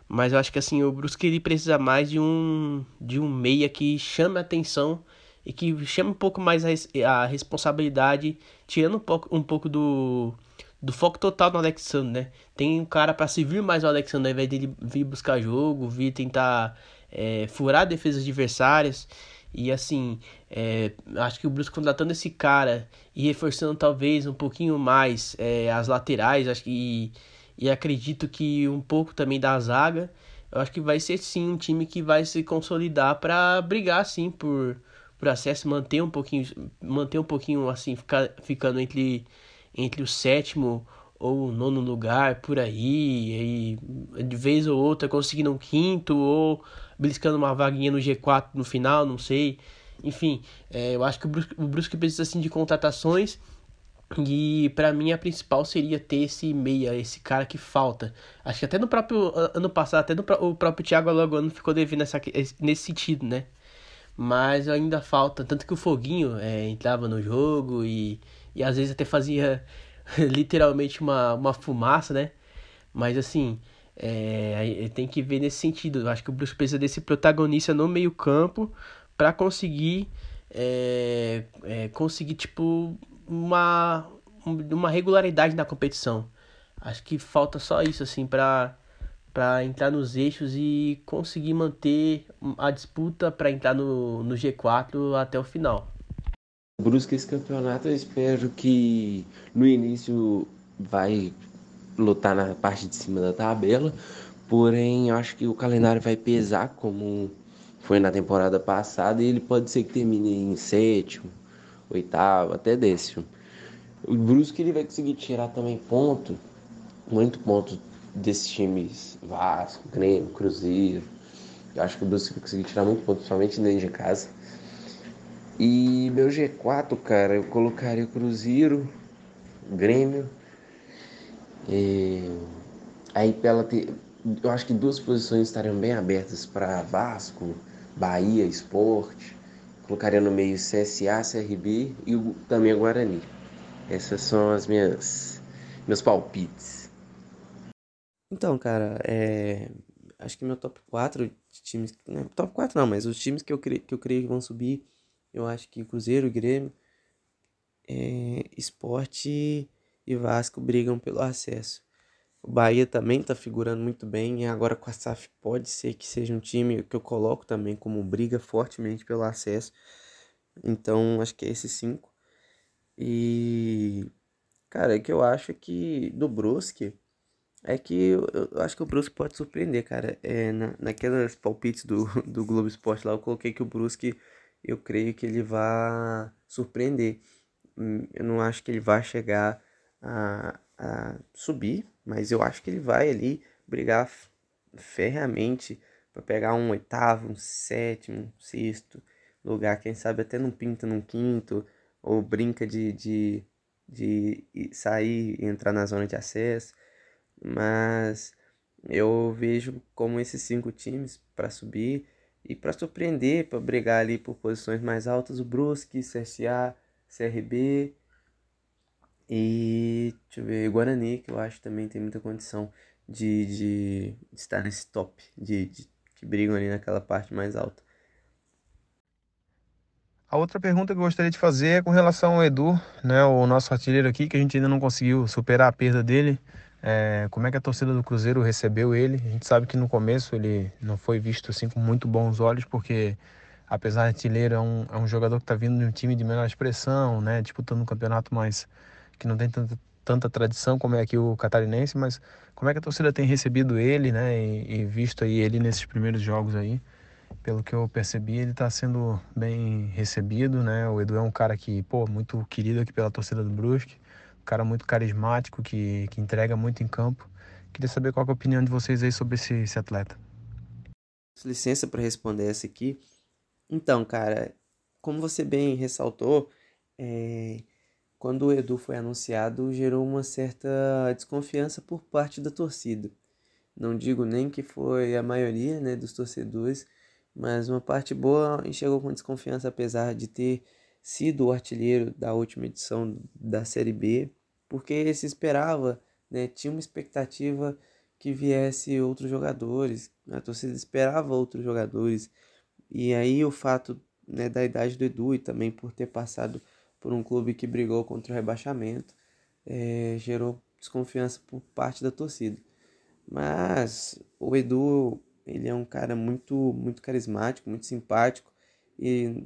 Mas eu acho que assim, o Brusque ele precisa mais de um de um meia que chame a atenção e que chame um pouco mais a, a responsabilidade, tirando um pouco, um pouco do, do foco total no Alexandre, né? Tem um cara para servir mais ao Alexandre ao invés dele vir buscar jogo, vir tentar é, furar defesas adversárias. E assim, é, acho que o Brusque contratando esse cara e reforçando talvez um pouquinho mais é, as laterais, acho que e acredito que um pouco também da zaga. Eu acho que vai ser sim um time que vai se consolidar para brigar sim por, por acesso, manter um pouquinho, manter um pouquinho assim, ficar, ficando entre, entre o sétimo ou o nono lugar por aí, e de vez ou outra conseguindo um quinto ou beliscando uma vaguinha no G4 no final, não sei. Enfim, é, eu acho que o Brusque, o Brusque precisa assim de contratações e para mim a principal seria ter esse meia, esse cara que falta. Acho que até no próprio ano passado, até no, o próprio Thiago Alagoano ficou devendo essa, nesse sentido, né? Mas ainda falta, tanto que o Foguinho é, entrava no jogo e, e às vezes até fazia literalmente uma, uma fumaça, né? Mas assim, É, tem que ver nesse sentido. Eu acho que o Brusque precisa desse protagonista no meio campo para conseguir é, é, conseguir tipo uma, uma regularidade na competição. Acho que falta só isso assim para para entrar nos eixos e conseguir manter a disputa para entrar no, no G4 até o final. Brusque esse campeonato eu espero que no início vai lutar na parte de cima da tabela, porém eu acho que o calendário vai pesar como foi na temporada passada e ele pode ser que termine em sétimo, oitavo, até décimo. O Brusque ele vai conseguir tirar também ponto, muito ponto desses times Vasco, Grêmio, Cruzeiro. Eu acho que o Brusque vai conseguir tirar muito ponto, principalmente dentro de casa. E meu G4, cara, eu colocaria Cruzeiro, Grêmio. E... Aí pela ter... eu acho que duas posições estariam bem abertas para Vasco, Bahia, Esporte. Colocaria no meio CSA, CRB e o, também o Guarani. Essas são as minhas meus palpites. Então, cara, é... acho que meu top 4 de times. Não, é top 4 não, mas os times que eu, cre... que eu creio que vão subir, eu acho que Cruzeiro, Grêmio, é... Esporte e Vasco brigam pelo acesso. O Bahia também está figurando muito bem e agora com a SAF pode ser que seja um time que eu coloco também como briga fortemente pelo acesso. Então acho que é esses cinco. E cara, o que eu acho é que do Brusque é que eu, eu acho que o Brusque pode surpreender, cara. É, na, naquelas palpites do, do Globo Esporte lá, eu coloquei que o Brusque eu creio que ele vai surpreender. Hum, eu não acho que ele vai chegar a, a subir, mas eu acho que ele vai ali brigar ferreamente para pegar um oitavo, um sétimo, um sexto lugar, quem sabe até não pinta num quinto, ou brinca de, de, de sair e entrar na zona de acesso. Mas eu vejo como esses cinco times para subir e para surpreender, para brigar ali por posições mais altas, o Brusque, CSA, CRB e, deixa eu ver, Guarani, que eu acho também tem muita condição de, de, de estar nesse top, de, de, que brigam ali naquela parte mais alta. A outra pergunta que eu gostaria de fazer é com relação ao Edu, né, o nosso artilheiro aqui, que a gente ainda não conseguiu superar a perda dele. É, como é que a torcida do Cruzeiro recebeu ele? A gente sabe que no começo ele não foi visto assim com muito bons olhos, porque apesar de artilheiro é um, é um jogador que está vindo de um time de menor expressão, né, disputando um campeonato mais que não tem tanta, tanta tradição como é aqui o catarinense, mas como é que a torcida tem recebido ele, né, e, e visto aí ele nesses primeiros jogos aí? Pelo que eu percebi, ele está sendo bem recebido, né? O Edu é um cara que, pô, muito querido aqui pela torcida do Brusque, um cara muito carismático, que, que entrega muito em campo. Queria saber qual é a opinião de vocês aí sobre esse, esse atleta. Licença para responder essa aqui. Então, cara, como você bem ressaltou, é, quando o Edu foi anunciado, gerou uma certa desconfiança por parte da torcida. Não digo nem que foi a maioria né, dos torcedores, mas uma parte boa enxergou com desconfiança, apesar de ter sido o artilheiro da última edição da Série B, porque se esperava, né, tinha uma expectativa que viesse outros jogadores, a torcida esperava outros jogadores, e aí o fato né, da idade do Edu e também por ter passado por um clube que brigou contra o rebaixamento, é, gerou desconfiança por parte da torcida. Mas o Edu, ele é um cara muito, muito carismático, muito simpático e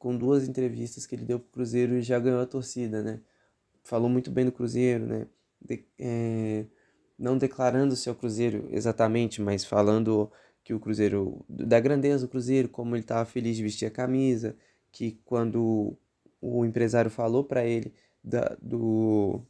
com duas entrevistas que ele deu pro Cruzeiro já ganhou a torcida, né? Falou muito bem do Cruzeiro, né? De, é, não declarando se ao Cruzeiro exatamente, mas falando que o Cruzeiro, da grandeza do Cruzeiro, como ele estava feliz de vestir a camisa, que quando o empresário falou para ele da, do,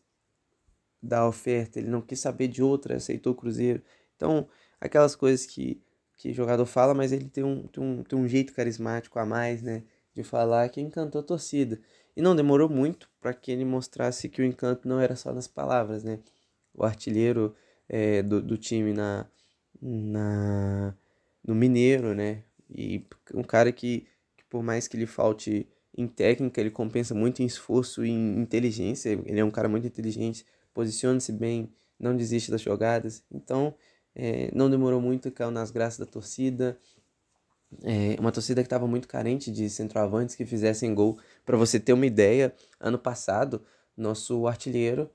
da oferta, ele não quis saber de outra, aceitou o Cruzeiro. Então, aquelas coisas que, que jogador fala, mas ele tem um, tem, um, tem um jeito carismático a mais, né? De falar que encantou a torcida. E não demorou muito para que ele mostrasse que o encanto não era só nas palavras, né? O artilheiro é, do, do time na, na, no Mineiro, né? E um cara que, que por mais que lhe falte em técnica, ele compensa muito em esforço e em inteligência. Ele é um cara muito inteligente, posiciona-se bem, não desiste das jogadas. Então, é, não demorou muito, caiu nas graças da torcida. É, uma torcida que estava muito carente de centroavantes que fizessem gol. Para você ter uma ideia, ano passado, nosso artilheiro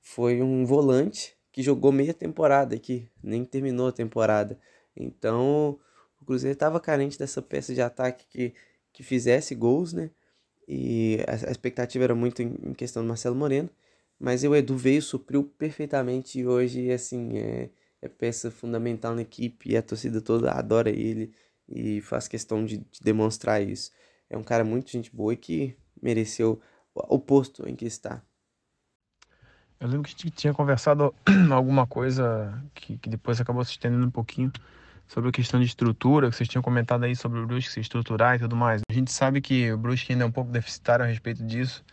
foi um volante que jogou meia temporada aqui, nem terminou a temporada. Então, o Cruzeiro estava carente dessa peça de ataque que, que fizesse gols, né? E a, a expectativa era muito em, em, questão do Marcelo Moreno, mas o Edu veio, supriu perfeitamente e hoje, assim, é, é peça fundamental na equipe e a torcida toda adora ele e faz questão de, de demonstrar isso. É um cara muito gente boa e que mereceu o posto em que está. Eu lembro que tinha conversado alguma coisa que, que depois acabou se estendendo um pouquinho sobre a questão de estrutura, que vocês tinham comentado aí sobre o Brusque se estruturar e tudo mais. A gente sabe que o Brusque ainda é um pouco deficitário a respeito disso.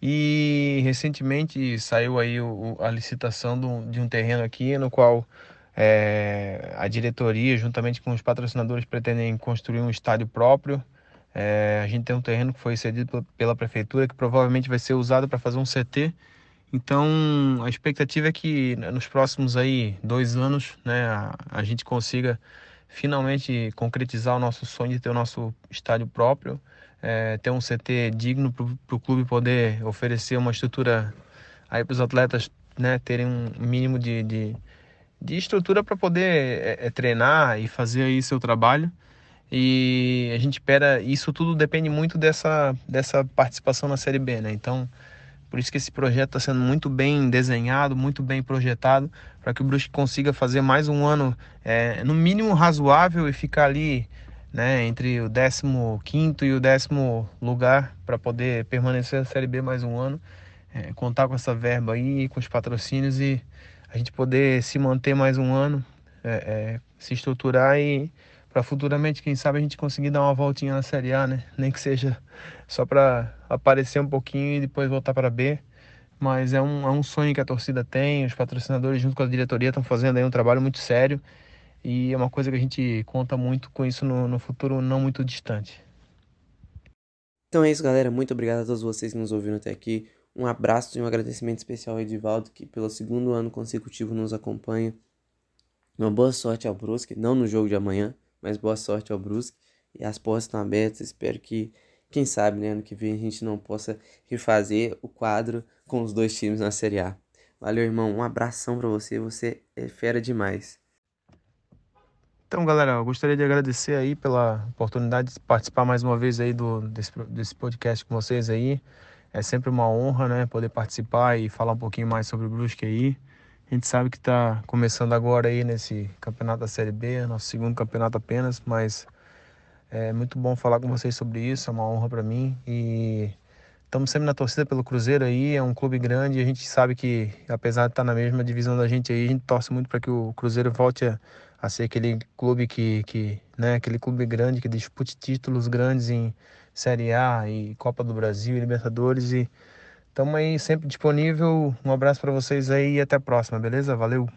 E recentemente saiu aí o, a licitação do, de um terreno aqui no qual é, a diretoria, juntamente com os patrocinadores, pretendem construir um estádio próprio. É, a gente tem um terreno que foi cedido pela prefeitura que provavelmente vai ser usado para fazer um CT então, a expectativa é que né, nos próximos aí dois anos, né, a, a gente consiga finalmente concretizar o nosso sonho de ter o nosso estádio próprio, é, ter um CT digno para o clube poder oferecer uma estrutura aí para os atletas, né, terem um mínimo de, de, de estrutura para poder é, é, treinar e fazer aí seu trabalho. E a gente espera, isso tudo depende muito dessa, dessa participação na Série B, né? Então, por isso que esse projeto está sendo muito bem desenhado, muito bem projetado, para que o Brusque consiga fazer mais um ano, é, no mínimo razoável, e ficar ali né, entre o 15 e o décimo lugar para poder permanecer na Série B mais um ano, é, contar com essa verba aí, com os patrocínios e a gente poder se manter mais um ano, é, é se estruturar e para futuramente, quem sabe, a gente conseguir dar uma voltinha na Série A, né? Nem que seja só para aparecer um pouquinho e depois voltar para B. Mas é um, é um sonho que a torcida tem, os patrocinadores junto com a diretoria estão fazendo aí um trabalho muito sério e é uma coisa que a gente conta muito com isso no, no futuro não muito distante. Então é isso, galera. Muito obrigado a todos vocês que nos ouviram até aqui. Um abraço e um agradecimento especial ao Edivaldo, que pelo segundo ano consecutivo nos acompanha. Uma boa sorte ao Brusque, não no jogo de amanhã, mas boa sorte ao Brusque. E as portas estão abertas. Espero que, quem sabe, né, ano que vem a gente não possa refazer o quadro com os dois times na Série A. Valeu, irmão. Um abração para você. Você é fera demais. Então, galera, eu gostaria de agradecer aí pela oportunidade de participar mais uma vez aí do, desse, desse podcast com vocês aí. É sempre uma honra, né, poder participar e falar um pouquinho mais sobre o Brusque aí. A gente sabe que está começando agora aí nesse campeonato da Série B, nosso segundo campeonato apenas, mas é muito bom falar com vocês sobre isso, é uma honra para mim. E estamos sempre na torcida pelo Cruzeiro aí, é um clube grande, a gente sabe que apesar de estar tá na mesma divisão da gente aí, a gente torce muito para que o Cruzeiro volte a, a, ser aquele clube que, que, né, aquele clube grande que dispute títulos grandes em Série A e Copa do Brasil e Libertadores. E Tamo aí sempre disponível. Um abraço para vocês aí e até a próxima, beleza? Valeu.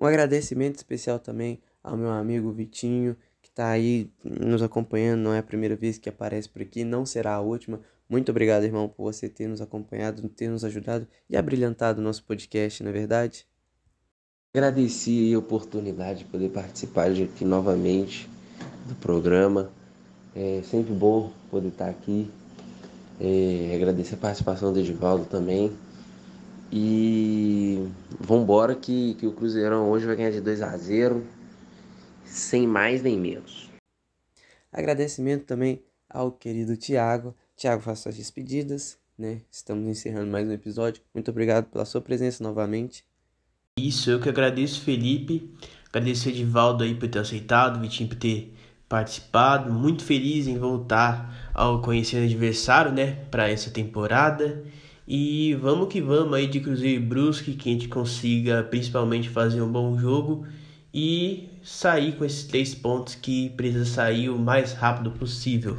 Um agradecimento especial também ao meu amigo Vitinho, que está aí nos acompanhando. Não é a primeira vez que aparece por aqui, não será a última. Muito obrigado, irmão, por você ter nos acompanhado, ter nos ajudado e abrilhantado o nosso podcast, não é verdade? Agradeci a oportunidade de poder participar aqui novamente do programa. É sempre bom poder estar aqui é, agradecer a participação do Edivaldo também. E vambora que, que o Cruzeirão hoje vai ganhar de 2 a 0 sem mais nem menos. Agradecimento também ao querido Tiago. Tiago, faça suas despedidas, né? Estamos encerrando mais um episódio. Muito obrigado pela sua presença novamente. Isso, eu que agradeço, Felipe. Agradecer o Edivaldo aí por ter aceitado, o Vitinho por ter participado, muito feliz em voltar ao conhecer adversário, né, para essa temporada. E vamos que vamos aí de Cruzeiro e Brusque, que a gente consiga principalmente fazer um bom jogo e sair com esses três pontos que precisa sair o mais rápido possível.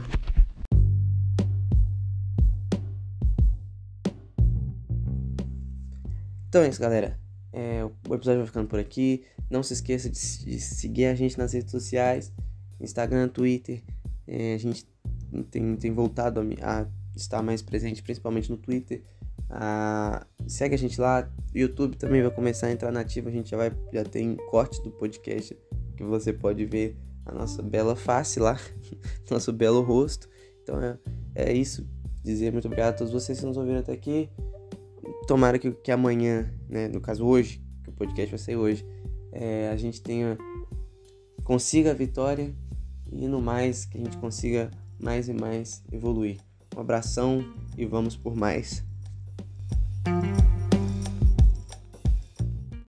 Então é isso, galera. É, o episódio vai ficando por aqui. Não se esqueça de, de seguir a gente nas redes sociais. Instagram, Twitter. É, a gente tem, tem voltado a, a, estar mais presente, principalmente no Twitter. Segue a gente lá. O YouTube também vai começar a entrar nativo. A gente já vai já tem corte do podcast que você pode ver a nossa bela face lá, nosso belo rosto. Então é, é isso. Dizer muito obrigado a todos vocês que nos ouviram até aqui. Tomara que, que amanhã, né, no caso hoje, que o podcast vai sair hoje, é, a gente tenha consiga a vitória e no mais que a gente consiga mais e mais evoluir. Um abração e vamos por mais.